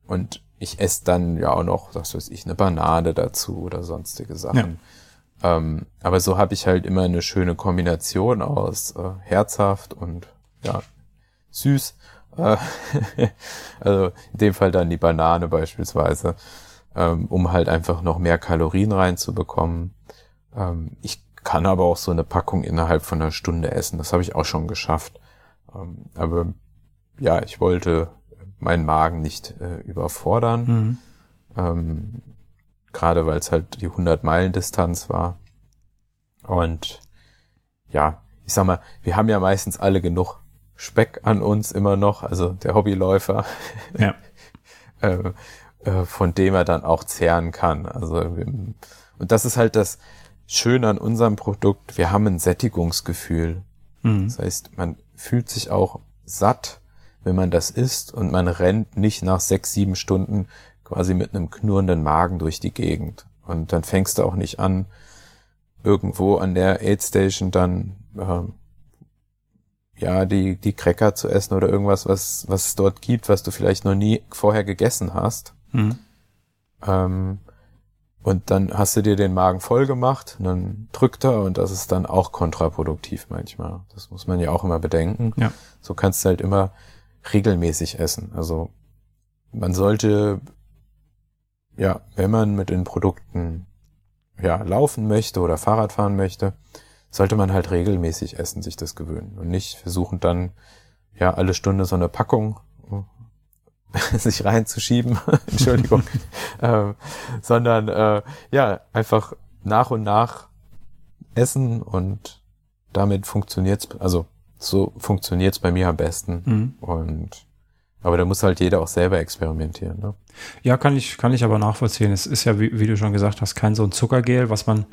und ich esse dann ja auch noch, was weiß ich, eine Banane dazu oder sonstige Sachen. Ähm, aber so habe ich halt immer eine schöne Kombination aus äh, herzhaft und ja, süß. Äh, also in dem Fall dann die Banane beispielsweise, ähm, um halt einfach noch mehr Kalorien reinzubekommen. Ähm, ich kann aber auch so eine Packung innerhalb von einer Stunde essen. Das habe ich auch schon geschafft. Ähm, aber ja, ich wollte meinen Magen nicht äh, überfordern. Mhm. Gerade weil es halt die 100 Meilen Distanz war. Und ja, ich sag mal, wir haben ja meistens alle genug Speck an uns immer noch, also der Hobbyläufer, ja. äh, äh, von dem er dann auch zehren kann. Also und das ist halt das Schöne an unserem Produkt. Wir haben ein Sättigungsgefühl. Mhm. Das heißt, man fühlt sich auch satt, wenn man das isst und man rennt nicht nach sechs, sieben Stunden quasi mit einem knurrenden Magen durch die Gegend. Und dann fängst du auch nicht an, irgendwo an der Aid Station dann ähm, ja die die Cracker zu essen oder irgendwas, was was es dort gibt, was du vielleicht noch nie vorher gegessen hast. Mhm. Ähm, und dann hast du dir den Magen voll gemacht, und dann drückt er und das ist dann auch kontraproduktiv manchmal. Das muss man ja auch immer bedenken. Ja. So kannst du halt immer regelmäßig essen. Also man sollte ja, wenn man mit den Produkten ja, laufen möchte oder Fahrrad fahren möchte, sollte man halt regelmäßig essen, sich das gewöhnen und nicht versuchen dann ja alle Stunde so eine Packung äh, sich reinzuschieben, Entschuldigung, ähm, sondern äh, ja einfach nach und nach essen und damit funktioniert's, also so funktioniert's bei mir am besten. Mhm. und aber da muss halt jeder auch selber experimentieren. Ne? Ja, kann ich, kann ich aber nachvollziehen. Es ist ja, wie, wie du schon gesagt hast, kein so ein Zuckergel, was man,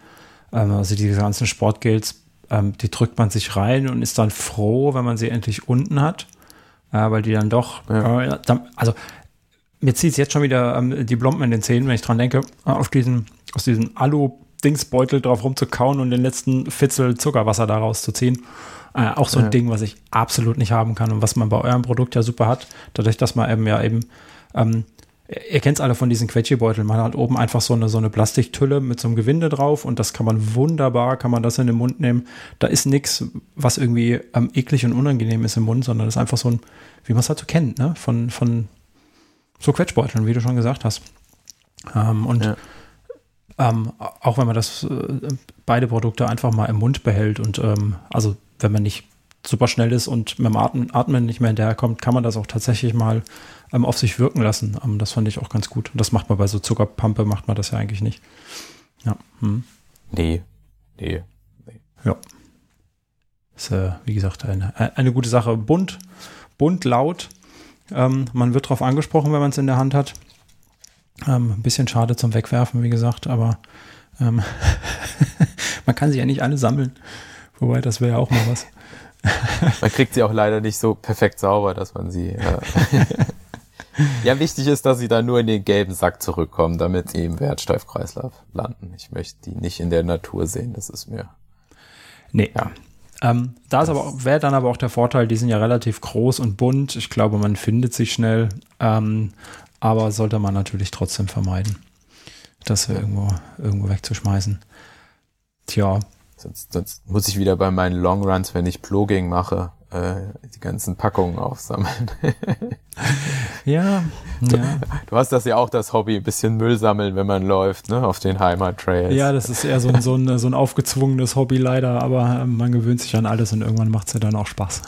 ähm, also diese ganzen Sportgels, ähm, die drückt man sich rein und ist dann froh, wenn man sie endlich unten hat, äh, weil die dann doch, ja. äh, dann, also mir zieht es jetzt schon wieder ähm, die Blomben in den Zähnen, wenn ich dran denke, auf diesen, aus diesem Alu-Dingsbeutel drauf rumzukauen und den letzten Fitzel Zuckerwasser daraus zu ziehen. Äh, auch so ein ja. Ding, was ich absolut nicht haben kann und was man bei eurem Produkt ja super hat, dadurch, dass man eben ja eben, ähm, ihr kennt es alle von diesen Quetschibeuteln, man hat oben einfach so eine, so eine Plastiktülle mit so einem Gewinde drauf und das kann man wunderbar, kann man das in den Mund nehmen. Da ist nichts, was irgendwie ähm, eklig und unangenehm ist im Mund, sondern das ist einfach so ein, wie man es halt so kennt, ne? Von, von so Quetschbeuteln, wie du schon gesagt hast. Ähm, und ja. Ähm, auch wenn man das äh, beide Produkte einfach mal im Mund behält und ähm, also wenn man nicht super schnell ist und mit dem Atmen, Atmen nicht mehr hinterherkommt, kann man das auch tatsächlich mal ähm, auf sich wirken lassen. Ähm, das fand ich auch ganz gut. Und das macht man bei so Zuckerpampe, macht man das ja eigentlich nicht. Ja. Hm. Nee. Nee. nee. Ja. Ist, äh, wie gesagt, eine, eine gute Sache. Bunt, bunt, laut. Ähm, man wird darauf angesprochen, wenn man es in der Hand hat. Ähm, ein bisschen schade zum Wegwerfen, wie gesagt, aber ähm, man kann sie ja nicht alle sammeln. Wobei, das wäre ja auch mal was. man kriegt sie auch leider nicht so perfekt sauber, dass man sie. Äh ja, wichtig ist, dass sie dann nur in den gelben Sack zurückkommen, damit sie im Wertstoffkreislauf landen. Ich möchte die nicht in der Natur sehen, das ist mir. Nee. Ja. Ähm, da ist aber wäre dann aber auch der Vorteil, die sind ja relativ groß und bunt. Ich glaube, man findet sie schnell, ähm, aber sollte man natürlich trotzdem vermeiden, das irgendwo, irgendwo wegzuschmeißen. Tja. Sonst, sonst muss ich wieder bei meinen Longruns, wenn ich Ploging mache, äh, die ganzen Packungen aufsammeln. ja, du, ja. Du hast das ja auch das Hobby, ein bisschen Müll sammeln, wenn man läuft, ne, auf den Heimattrails. Ja, das ist eher so ein, so ein, so ein aufgezwungenes Hobby leider, aber ähm, man gewöhnt sich an alles und irgendwann macht es ja dann auch Spaß,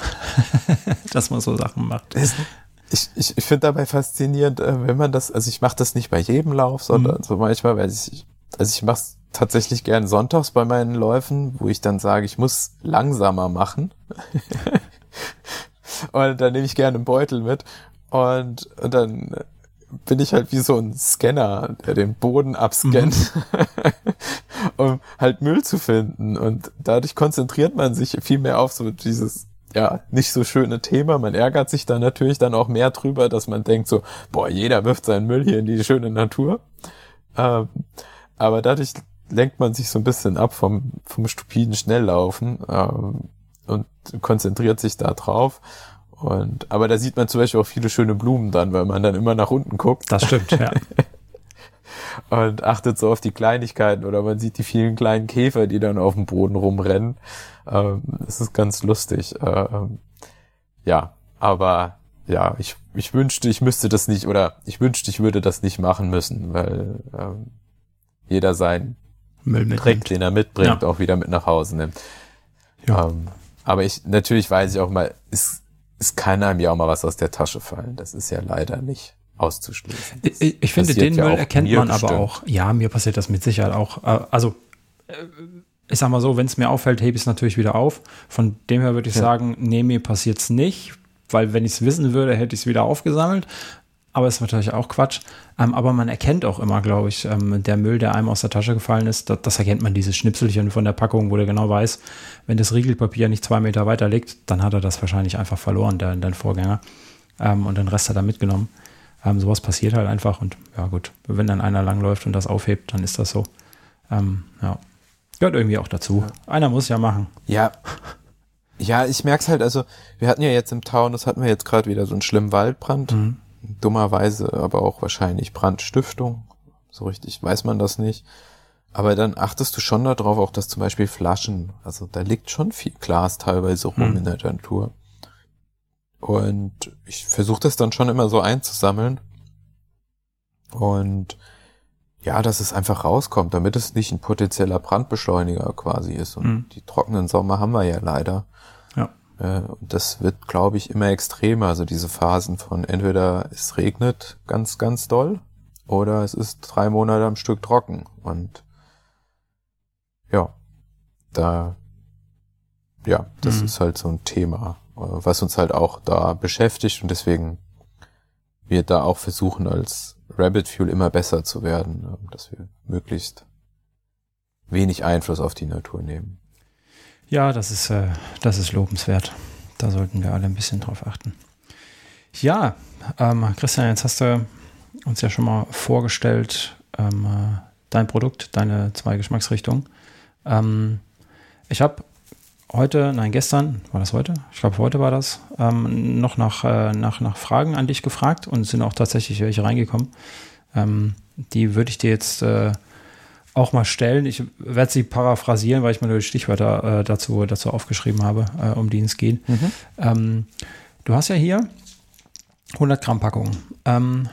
dass man so Sachen macht. Ich, ich, ich finde dabei faszinierend, äh, wenn man das, also ich mache das nicht bei jedem Lauf, sondern mhm. so manchmal, weil ich, also ich mache es tatsächlich gern sonntags bei meinen Läufen, wo ich dann sage, ich muss langsamer machen. und dann nehme ich gerne einen Beutel mit und, und dann bin ich halt wie so ein Scanner, der den Boden abscannt, mhm. um halt Müll zu finden. Und dadurch konzentriert man sich viel mehr auf so dieses ja, nicht so schöne Thema. Man ärgert sich da natürlich dann auch mehr drüber, dass man denkt so, boah, jeder wirft seinen Müll hier in die schöne Natur. Ähm, aber dadurch lenkt man sich so ein bisschen ab vom, vom stupiden Schnelllaufen ähm, und konzentriert sich da drauf. Und, aber da sieht man zum Beispiel auch viele schöne Blumen dann, weil man dann immer nach unten guckt. Das stimmt, ja. und achtet so auf die Kleinigkeiten oder man sieht die vielen kleinen Käfer, die dann auf dem Boden rumrennen. Ähm, das ist ganz lustig. Ähm, ja, aber ja, ich, ich wünschte, ich müsste das nicht oder ich wünschte, ich würde das nicht machen müssen, weil ähm, jeder sein Müll Dreck, den er mitbringt, ja. auch wieder mit nach Hause nimmt. Ja. Ähm, aber ich, natürlich weiß ich auch mal, es, es kann einem ja auch mal was aus der Tasche fallen. Das ist ja leider nicht auszuschließen. Das ich, ich finde, den ja Müll erkennt man bestimmt. aber auch. Ja, mir passiert das mit Sicherheit auch. Äh, also, äh, ich sag mal so, wenn es mir auffällt, hebe ich es natürlich wieder auf. Von dem her würde ich ja. sagen, nee, mir passiert es nicht, weil wenn ich es wissen würde, hätte ich es wieder aufgesammelt aber ist natürlich auch Quatsch. Ähm, aber man erkennt auch immer, glaube ich, ähm, der Müll, der einem aus der Tasche gefallen ist, das, das, erkennt man, dieses Schnipselchen von der Packung, wo der genau weiß, wenn das Riegelpapier nicht zwei Meter weiter liegt, dann hat er das wahrscheinlich einfach verloren, der, dein Vorgänger. Ähm, und den Rest hat er mitgenommen. Ähm, sowas passiert halt einfach und ja gut, wenn dann einer langläuft und das aufhebt, dann ist das so. Ähm, ja. Gehört irgendwie auch dazu. Ja. Einer muss ja machen. Ja. Ja, ich merke es halt, also wir hatten ja jetzt im Town, das hatten wir jetzt gerade wieder so einen schlimmen Waldbrand. Mhm dummerweise aber auch wahrscheinlich Brandstiftung. So richtig weiß man das nicht. Aber dann achtest du schon darauf, auch dass zum Beispiel Flaschen, also da liegt schon viel Glas teilweise rum hm. in der Natur. Und ich versuche das dann schon immer so einzusammeln. Und ja, dass es einfach rauskommt, damit es nicht ein potenzieller Brandbeschleuniger quasi ist. Und hm. die trockenen Sommer haben wir ja leider. Äh, das wird, glaube ich, immer extremer. Also diese Phasen von entweder es regnet ganz, ganz doll oder es ist drei Monate am Stück trocken. Und ja, da, ja, das mhm. ist halt so ein Thema, äh, was uns halt auch da beschäftigt und deswegen wir da auch versuchen, als Rabbit Fuel immer besser zu werden, äh, dass wir möglichst wenig Einfluss auf die Natur nehmen. Ja, das ist, äh, das ist lobenswert. Da sollten wir alle ein bisschen drauf achten. Ja, ähm, Christian, jetzt hast du uns ja schon mal vorgestellt, ähm, äh, dein Produkt, deine zwei Geschmacksrichtungen. Ähm, ich habe heute, nein, gestern, war das heute? Ich glaube, heute war das, ähm, noch nach, äh, nach, nach Fragen an dich gefragt und sind auch tatsächlich welche reingekommen. Ähm, die würde ich dir jetzt äh, auch mal stellen. Ich werde sie paraphrasieren, weil ich mir nur die Stichwörter äh, dazu, dazu aufgeschrieben habe, äh, um die es geht. Mhm. Ähm, du hast ja hier 100 Gramm Packung. Ähm,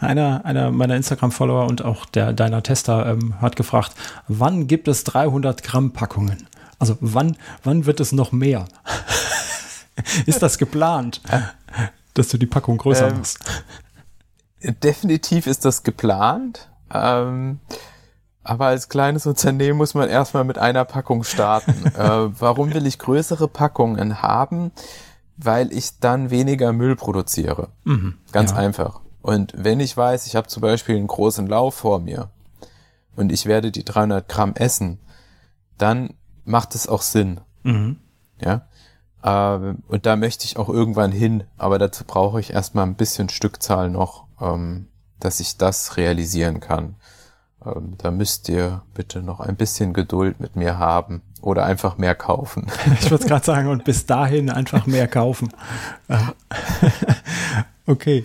einer, einer meiner Instagram-Follower und auch der, deiner Tester ähm, hat gefragt, wann gibt es 300 Gramm Packungen? Also wann, wann wird es noch mehr? ist das geplant, dass du die Packung größer ähm, machst? Definitiv ist das geplant. Ähm, aber als kleines Unternehmen muss man erstmal mit einer Packung starten. äh, warum will ich größere Packungen haben? Weil ich dann weniger Müll produziere. Mhm, Ganz ja. einfach. Und wenn ich weiß, ich habe zum Beispiel einen großen Lauf vor mir und ich werde die 300 Gramm essen, dann macht es auch Sinn. Mhm. Ja. Ähm, und da möchte ich auch irgendwann hin, aber dazu brauche ich erstmal ein bisschen Stückzahl noch, ähm, dass ich das realisieren kann. Ähm, da müsst ihr bitte noch ein bisschen Geduld mit mir haben oder einfach mehr kaufen. Ich würde gerade sagen, und bis dahin einfach mehr kaufen. okay.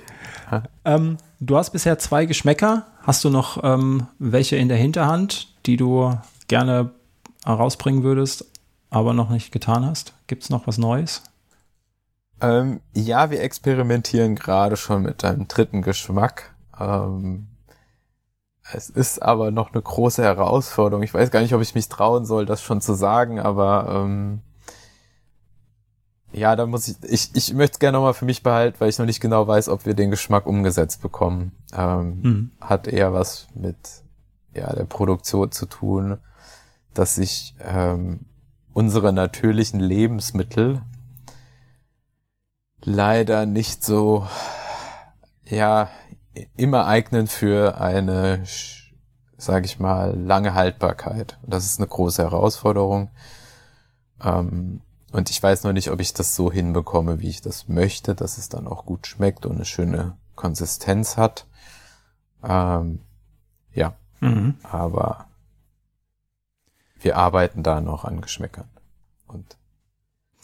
Ähm, du hast bisher zwei Geschmäcker. Hast du noch ähm, welche in der Hinterhand, die du gerne rausbringen würdest, aber noch nicht getan hast? Gibt es noch was Neues? Ähm, ja, wir experimentieren gerade schon mit einem dritten Geschmack. Ähm, es ist aber noch eine große Herausforderung. Ich weiß gar nicht, ob ich mich trauen soll, das schon zu sagen, aber ähm, ja, da muss ich, ich, ich möchte es gerne nochmal für mich behalten, weil ich noch nicht genau weiß, ob wir den Geschmack umgesetzt bekommen. Ähm, mhm. Hat eher was mit ja, der Produktion zu tun, dass sich ähm, unsere natürlichen Lebensmittel leider nicht so, ja, immer eignen für eine, sage ich mal, lange Haltbarkeit. Und das ist eine große Herausforderung. Ähm, und ich weiß noch nicht, ob ich das so hinbekomme, wie ich das möchte, dass es dann auch gut schmeckt und eine schöne Konsistenz hat. Ähm, ja, mhm. aber wir arbeiten da noch an Geschmäckern. Und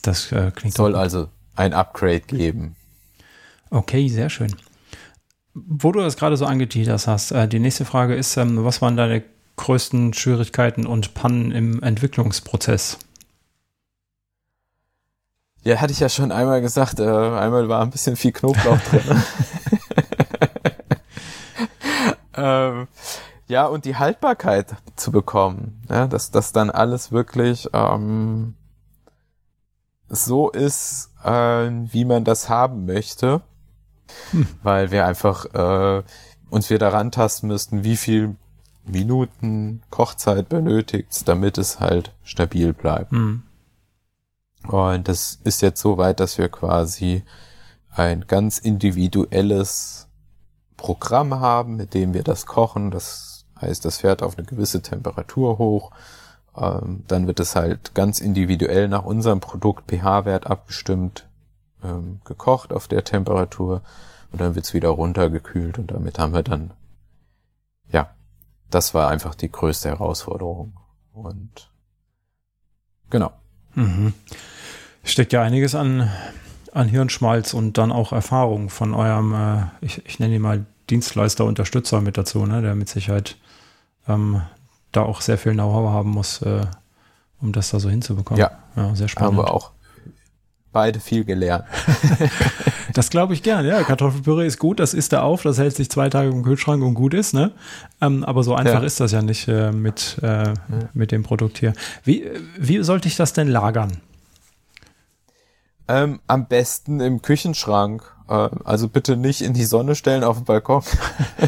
das äh, klingt soll also ein Upgrade geben. Okay, sehr schön. Wo du das gerade so angeteasert hast, äh, die nächste Frage ist, ähm, was waren deine größten Schwierigkeiten und Pannen im Entwicklungsprozess? Ja, hatte ich ja schon einmal gesagt, äh, einmal war ein bisschen viel Knoblauch drin. ähm, ja, und die Haltbarkeit zu bekommen, ja, dass das dann alles wirklich ähm, so ist, äh, wie man das haben möchte, hm. weil wir einfach äh, uns wieder rantasten müssten, wie viel Minuten Kochzeit benötigt, damit es halt stabil bleibt. Hm. Und das ist jetzt so weit, dass wir quasi ein ganz individuelles Programm haben, mit dem wir das kochen. Das heißt, das fährt auf eine gewisse Temperatur hoch ähm, dann wird es halt ganz individuell nach unserem Produkt pH-Wert abgestimmt, ähm, gekocht auf der Temperatur und dann wird es wieder runtergekühlt und damit haben wir dann, ja, das war einfach die größte Herausforderung. Und genau. Mhm. Steckt ja einiges an, an Hirnschmalz und dann auch Erfahrung von eurem, äh, ich, ich nenne ihn mal Dienstleister, Unterstützer mit dazu, ne, der mit Sicherheit ähm, da auch sehr viel Know-how haben muss, äh, um das da so hinzubekommen. Ja, ja sehr spannend. Haben wir auch beide viel gelernt. das glaube ich gern, ja. Kartoffelpüree ist gut, das isst er auf, das hält sich zwei Tage im Kühlschrank und gut ist, ne? Ähm, aber so einfach ja. ist das ja nicht äh, mit, äh, ja. mit dem Produkt hier. Wie, wie sollte ich das denn lagern? Ähm, am besten im Küchenschrank. Äh, also bitte nicht in die Sonne stellen auf dem Balkon.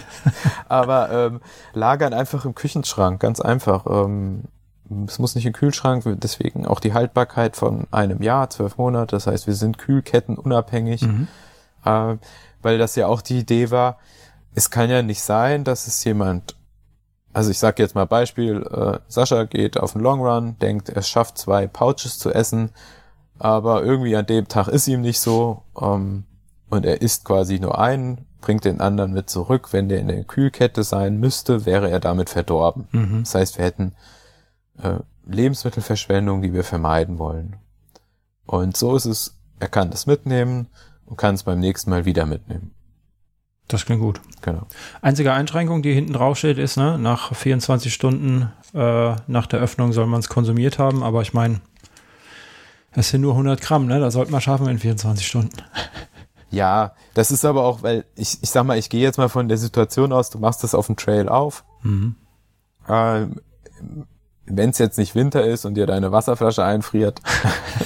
Aber ähm, lagern einfach im Küchenschrank, ganz einfach. Ähm, es muss nicht im Kühlschrank, deswegen auch die Haltbarkeit von einem Jahr, zwölf Monate. Das heißt, wir sind Kühlketten unabhängig, mhm. äh, weil das ja auch die Idee war. Es kann ja nicht sein, dass es jemand, also ich sage jetzt mal Beispiel, äh, Sascha geht auf den Long Run, denkt, er schafft zwei Pouches zu essen, aber irgendwie an dem Tag ist ihm nicht so. Ähm, und er isst quasi nur einen, bringt den anderen mit zurück. Wenn der in der Kühlkette sein müsste, wäre er damit verdorben. Mhm. Das heißt, wir hätten äh, Lebensmittelverschwendung, die wir vermeiden wollen. Und so ist es, er kann das mitnehmen und kann es beim nächsten Mal wieder mitnehmen. Das klingt gut. Genau. Einzige Einschränkung, die hinten drauf steht, ist, ne, nach 24 Stunden äh, nach der Öffnung soll man es konsumiert haben, aber ich meine, es sind nur 100 Gramm, ne? Da sollten wir schaffen in 24 Stunden. Ja, das ist aber auch, weil ich, ich sag mal, ich gehe jetzt mal von der Situation aus, du machst das auf dem Trail auf. Mhm. Ähm, Wenn es jetzt nicht Winter ist und dir deine Wasserflasche einfriert,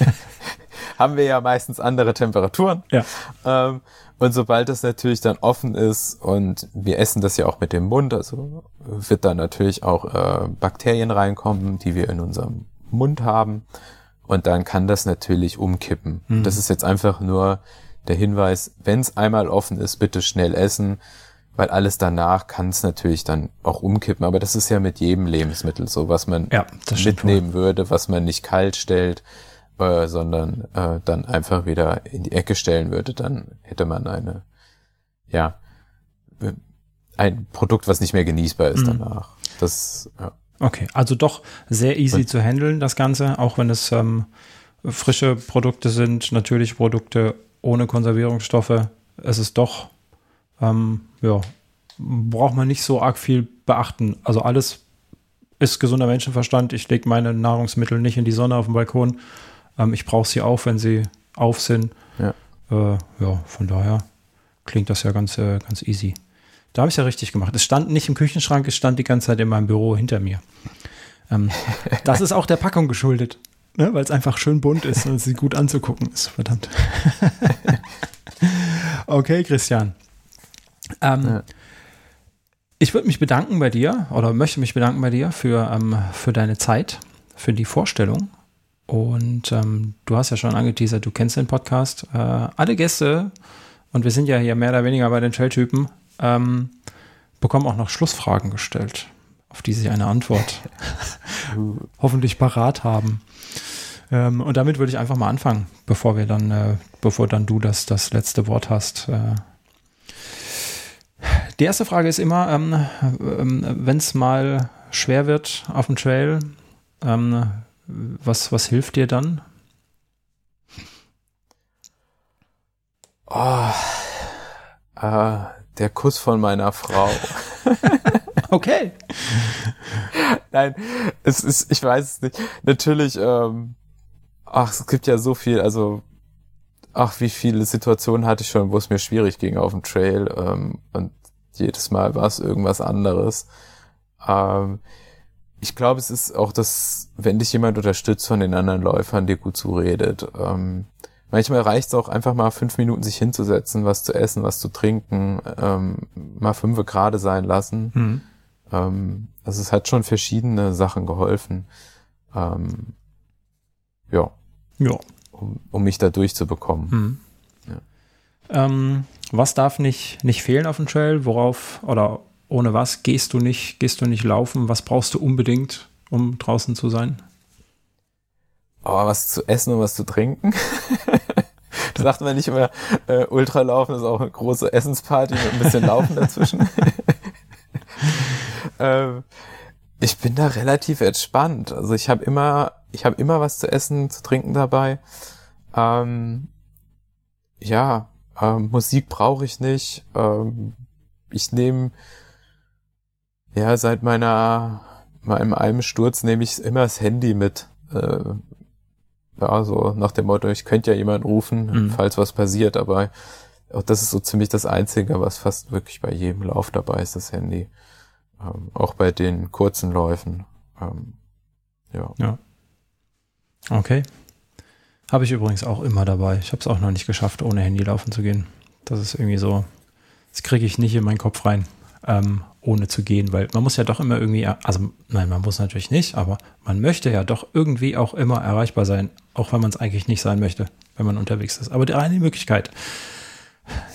haben wir ja meistens andere Temperaturen. Ja. Ähm, und sobald das natürlich dann offen ist und wir essen das ja auch mit dem Mund, also wird da natürlich auch äh, Bakterien reinkommen, die wir in unserem Mund haben. Und dann kann das natürlich umkippen. Mhm. Das ist jetzt einfach nur der Hinweis, wenn es einmal offen ist, bitte schnell essen, weil alles danach kann es natürlich dann auch umkippen. Aber das ist ja mit jedem Lebensmittel so, was man Ja, mitnehmen würde, was man nicht kalt stellt, äh, sondern äh, dann einfach wieder in die Ecke stellen würde, dann hätte man eine, ja, äh, ein Produkt, was nicht mehr genießbar ist Mhm. danach. Das, ja. Okay, also doch sehr easy Und- zu handeln, das Ganze, auch wenn es ähm, frische Produkte sind, natürliche Produkte ohne Konservierungsstoffe. Es ist doch, ähm, ja, braucht man nicht so arg viel beachten. Also alles ist gesunder Menschenverstand. Ich lege meine Nahrungsmittel nicht in die Sonne auf dem Balkon. Ähm, ich brauche sie auch, wenn sie auf sind. Ja. Äh, ja, von daher klingt das ja ganz, äh, ganz easy. Da habe ich ja richtig gemacht. Es stand nicht im Küchenschrank, es stand die ganze Zeit in meinem Büro hinter mir. Ähm, das ist auch der Packung geschuldet, ne? weil es einfach schön bunt ist und sie gut anzugucken ist. Verdammt. okay, Christian. Ähm, Ja. Ich würde mich bedanken bei dir oder möchte mich bedanken bei dir für, ähm, für deine Zeit, für die Vorstellung. Und ähm, du hast ja schon angeteasert, du kennst den Podcast. Äh, alle Gäste, und wir sind ja hier mehr oder weniger bei den Trailtypen, ähm, bekommen auch noch Schlussfragen gestellt, auf die sie eine Antwort hoffentlich parat haben. Ähm, und damit würde ich einfach mal anfangen, bevor wir dann, äh, bevor dann du das, das letzte Wort hast. Äh, die erste Frage ist immer, ähm, ähm, wenn es mal schwer wird auf dem Trail, ähm, was, was hilft dir dann? Oh, äh, der Kuss von meiner Frau. Okay. Nein, es ist, ich weiß es nicht. Natürlich, ähm, ach, es gibt ja so viel, also, ach, wie viele Situationen hatte ich schon, wo es mir schwierig ging auf dem Trail, ähm, und jedes Mal war es irgendwas anderes. Ähm, ich glaube, es ist auch das, wenn dich jemand unterstützt von den anderen Läufern, dir gut zuredet. Ähm, manchmal reicht es auch einfach mal fünf Minuten sich hinzusetzen, was zu essen, was zu trinken, ähm, mal fünfe gerade sein lassen. Hm. Ähm, also es hat schon verschiedene Sachen geholfen. Ähm, ja, Ja. Um, um mich da durchzubekommen. Hm. Ähm, was darf nicht, nicht fehlen auf dem Trail? Worauf oder ohne was gehst du nicht, gehst du nicht laufen? Was brauchst du unbedingt, um draußen zu sein? Aber was zu essen und was zu trinken? Sagt man nicht immer, äh, Ultralaufen ist auch eine große Essensparty mit ein bisschen Laufen dazwischen. ähm, ich bin da relativ entspannt. Also ich habe immer, ich habe immer was zu essen, zu trinken dabei. Ähm, ja, ähm, Musik brauche ich nicht. Ähm, ich nehme ja seit meiner meinem einem Sturz nehme ich immer das Handy mit. Äh, ja, so nach dem Motto, ich könnte ja jemanden rufen, Mhm. falls was passiert, aber auch das ist so ziemlich das Einzige, was fast wirklich bei jedem Lauf dabei ist, das Handy. Ähm, auch bei den kurzen Läufen. Ähm, ja. Okay. Habe ich übrigens auch immer dabei. Ich habe es auch noch nicht geschafft, ohne Handy laufen zu gehen. Das ist irgendwie so, das kriege ich nicht in meinen Kopf rein, ähm, ohne zu gehen, weil man muss ja doch immer irgendwie, also nein, man muss natürlich nicht, aber man möchte ja doch irgendwie auch immer erreichbar sein, auch wenn man es eigentlich nicht sein möchte, wenn man unterwegs ist. Aber die eine Möglichkeit.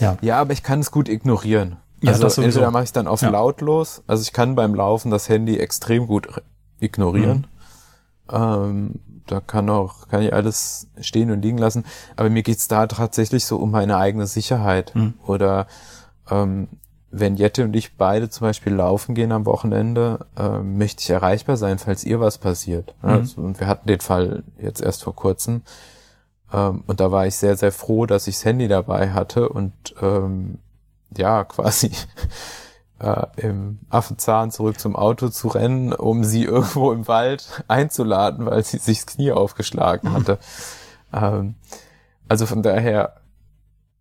Ja, ja, aber ich kann es gut ignorieren. Ja, also das entweder mache ich dann auf Ja. lautlos, also ich kann beim Laufen das Handy extrem gut re- ignorieren. Mhm. Ähm, da kann auch, kann ich alles stehen und liegen lassen. Aber mir geht's da tatsächlich so um meine eigene Sicherheit. Mhm. Oder ähm, wenn Jette und ich beide zum Beispiel laufen gehen am Wochenende, ähm, möchte ich erreichbar sein, falls ihr was passiert. Mhm. also, und wir hatten den Fall jetzt erst vor kurzem. Ähm, und da war ich sehr, sehr froh, dass ich das Handy dabei hatte und ähm, ja, quasi äh, im Affenzahn zurück zum Auto zu rennen, um sie irgendwo im Wald einzuladen, weil sie sich das Knie aufgeschlagen hatte. Ähm, also von daher,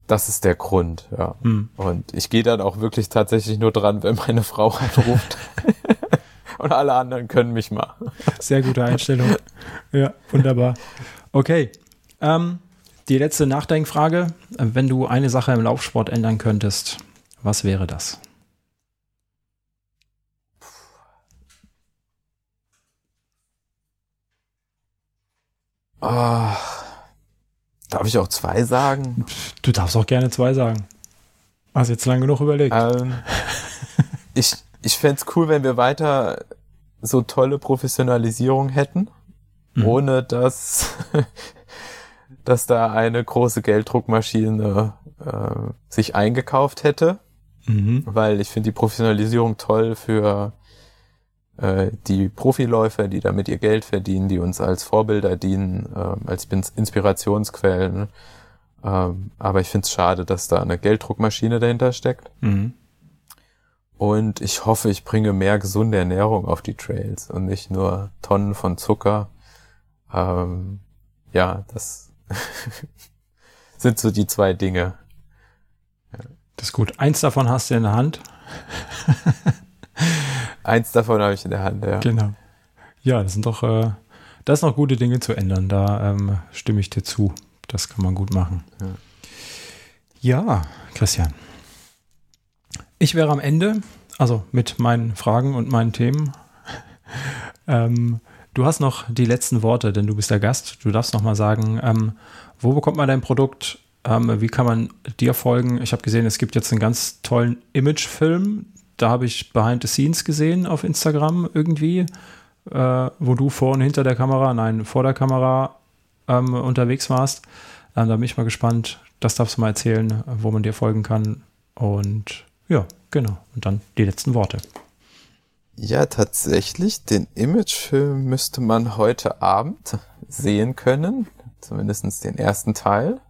das ist der Grund, ja. hm. Und ich gehe dann auch wirklich tatsächlich nur dran, wenn meine Frau anruft. Und alle anderen können mich mal. sehr gute Einstellung. ja, wunderbar. Okay. Ähm, die letzte Nachdenkfrage. Wenn du eine Sache im Laufsport ändern könntest, was wäre das? Ah, Darf ich auch zwei sagen? Du darfst auch gerne zwei sagen. Hast jetzt lang genug überlegt. Ähm, ich ich fände cool, wenn wir weiter so tolle Professionalisierung hätten, mhm. ohne dass, dass da eine große Gelddruckmaschine äh, sich eingekauft hätte. Mhm. Weil ich finde die Professionalisierung toll für äh, die Profiläufer, die damit ihr Geld verdienen, die uns als Vorbilder dienen, äh, als Inspirationsquellen. Ähm, aber ich finde es schade, dass da eine Gelddruckmaschine dahinter steckt. Mhm. Und ich hoffe, ich bringe mehr gesunde Ernährung auf die Trails und nicht nur Tonnen von Zucker. Ähm, ja, das sind so die zwei Dinge. Das ist gut. Eins davon hast du in der Hand. Eins davon habe ich in der Hand, ja. Genau. Ja, das sind doch, äh, das sind noch gute Dinge zu ändern. Da ähm, stimme ich dir zu. Das kann man gut machen. Ja, ja Christian. Ich wäre am Ende, also mit meinen Fragen und meinen Themen. ähm, du hast noch die letzten Worte, denn du bist der Gast. Du darfst noch mal sagen, ähm, wo bekommt man dein Produkt? Ähm, wie kann man dir folgen? Ich habe gesehen, es gibt jetzt einen ganz tollen Imagefilm. Da habe ich Behind the Scenes gesehen auf Instagram irgendwie, äh, wo du vor und hinter der Kamera, nein, vor der Kamera ähm, unterwegs warst. Ähm, da bin ich mal gespannt. Das darfst du mal erzählen, wo man dir folgen kann. Und ja, genau. Und dann die letzten Worte. Ja, tatsächlich. Den Imagefilm müsste man heute Abend sehen können. Zumindest den ersten Teil.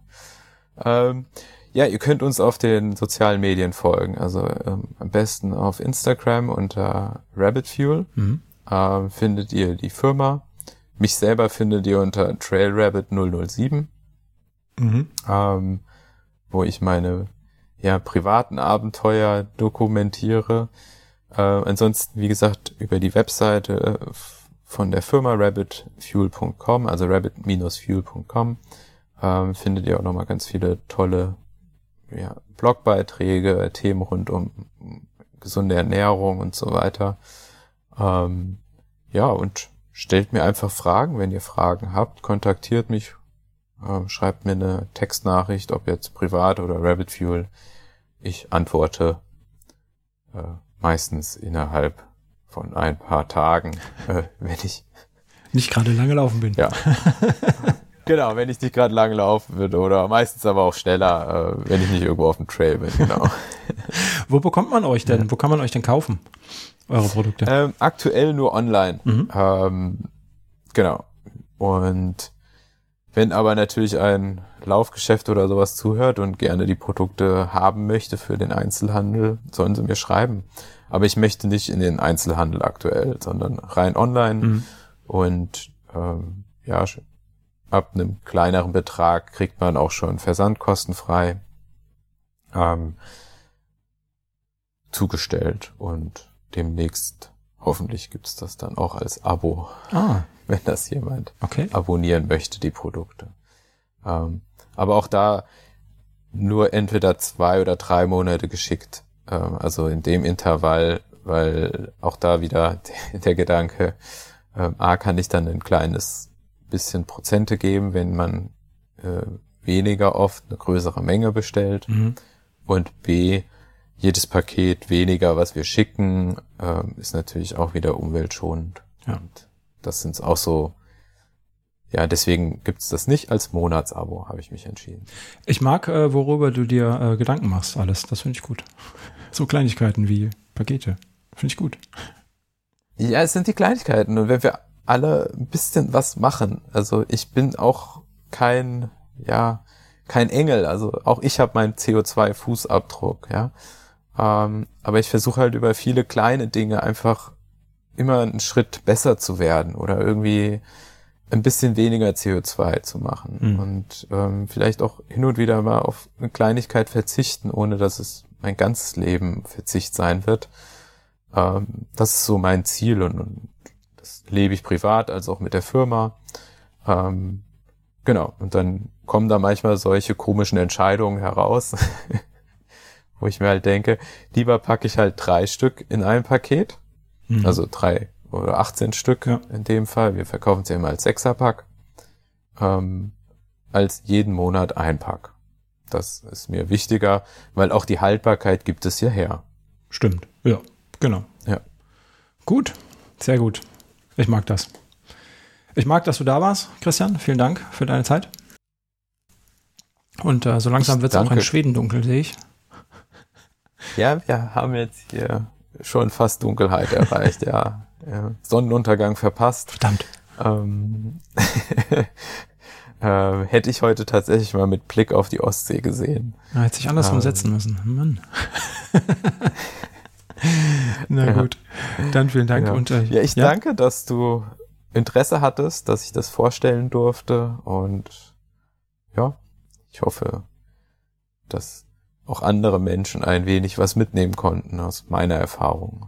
Ähm, ja, ihr könnt uns auf den sozialen Medien folgen. Also ähm, am besten auf Instagram unter Rabbit Fuel. Mhm. Ähm, findet ihr die Firma. Mich selber findet ihr unter TrailRabbit 007. Mhm. Ähm, wo ich meine ja, privaten Abenteuer dokumentiere. Äh, ansonsten, wie gesagt, über die Webseite äh, von der Firma rabbitfuel.com, also rabbit-fuel.com, ähm, findet ihr auch nochmal ganz viele tolle ja, Blogbeiträge, Themen rund um gesunde Ernährung und so weiter. Ähm, ja, und stellt mir einfach Fragen, wenn ihr Fragen habt, kontaktiert mich äh, schreibt mir eine Textnachricht, ob jetzt privat oder Rabbit Fuel. Ich antworte äh, meistens innerhalb von ein paar Tagen, äh, wenn ich nicht gerade lange laufen bin. Ja. genau, wenn ich nicht gerade lange laufen würde oder meistens aber auch schneller, äh, wenn ich nicht irgendwo auf dem Trail bin, genau. Wo bekommt man euch denn? Wo kann man euch denn kaufen? Eure Produkte? Ähm, aktuell nur online. Mhm. Ähm, genau. Und wenn aber natürlich ein Laufgeschäft oder sowas zuhört und gerne die Produkte haben möchte für den Einzelhandel, sollen sie mir schreiben. Aber ich möchte nicht in den Einzelhandel aktuell, sondern rein online mhm. und ähm, ja, ab einem kleineren Betrag kriegt man auch schon versandkostenfrei ähm, zugestellt und demnächst hoffentlich gibt's das dann auch als Abo. Ah wenn das jemand okay. abonnieren möchte, die Produkte. Ähm, aber auch da nur entweder zwei oder drei Monate geschickt. Ähm, also in dem Intervall, weil auch da wieder der, Gedanke, ähm, A kann ich dann ein kleines bisschen Prozente geben, wenn man äh, weniger oft eine größere Menge bestellt. Mhm. Und B, jedes Paket weniger, was wir schicken, äh, ist natürlich auch wieder umweltschonend. Ja. Und das sind auch so, ja, deswegen gibt's das nicht als Monatsabo, habe ich mich entschieden. Ich mag, äh, worüber du dir äh, Gedanken machst, alles. Das finde ich gut. So Kleinigkeiten wie Pakete. Finde ich gut. Ja, es sind die Kleinigkeiten. Und wenn wir alle ein bisschen was machen, also ich bin auch kein, ja, kein Engel. Also auch ich habe meinen CO2-Fußabdruck, ja. Ähm, aber ich versuche halt über viele kleine Dinge einfach immer einen Schritt besser zu werden oder irgendwie ein bisschen weniger CO2 zu machen mhm. und ähm, vielleicht auch hin und wieder mal auf eine Kleinigkeit verzichten, ohne dass es mein ganzes Leben Verzicht sein wird. Ähm, das ist so mein Ziel und, und das lebe ich privat als auch mit der Firma. Ähm, genau, und dann kommen da manchmal solche komischen Entscheidungen heraus, wo ich mir halt denke, lieber packe ich halt drei Stück in ein Paket Mhm. Also drei oder 18 Stück ja. in dem Fall. Wir verkaufen sie immer als Sechserpack. Ähm, als jeden Monat ein Pack. Das ist mir wichtiger, weil auch die Haltbarkeit gibt es ja her. Stimmt, ja, genau. Ja. Gut, sehr gut. Ich mag das. Ich mag, dass du da warst, Christian. Vielen Dank für deine Zeit. Und äh, so langsam wird es auch in Schweden dunkel, sehe ich. Ja, wir haben jetzt hier schon fast Dunkelheit erreicht, ja. ja. Sonnenuntergang verpasst. Verdammt. Ähm, äh, hätte ich heute tatsächlich mal mit Blick auf die Ostsee gesehen. Ja, hätte sich andersrum ähm, setzen müssen. Mann. Na ja. gut, dann vielen Dank. Ja, und, äh, ja ich ja? danke, dass du Interesse hattest, dass ich das vorstellen durfte und ja, ich hoffe, dass auch andere Menschen ein wenig was mitnehmen konnten aus meiner Erfahrung.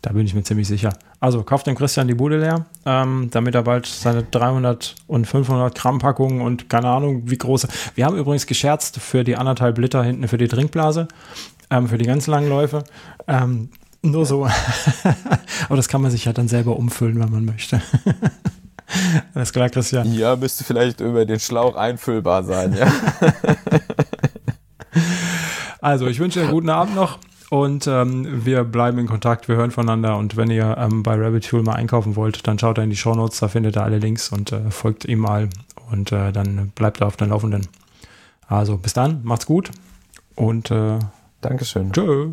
Da bin ich mir ziemlich sicher. Also kauft dem Christian die Bude leer, ähm, damit er bald seine 300 und 500 Gramm Packungen und keine Ahnung wie große. Wir haben übrigens gescherzt für die anderthalb Liter hinten für die Trinkblase, ähm, für die ganz langen Läufe. Ähm, nur so. Aber das kann man sich ja dann selber umfüllen, wenn man möchte. Alles klar, Christian. Ja, müsste vielleicht über den Schlauch einfüllbar sein, ja. also, ich wünsche dir einen guten Abend noch. Und ähm, wir bleiben in Kontakt, wir hören voneinander. Und wenn ihr ähm, bei Rabbit Fuel mal einkaufen wollt, dann schaut da in die Show Notes, da findet ihr alle Links und äh, folgt ihm mal. Und äh, dann bleibt er auf den Laufenden. Also bis dann, macht's gut und äh, Dankeschön. Tschö.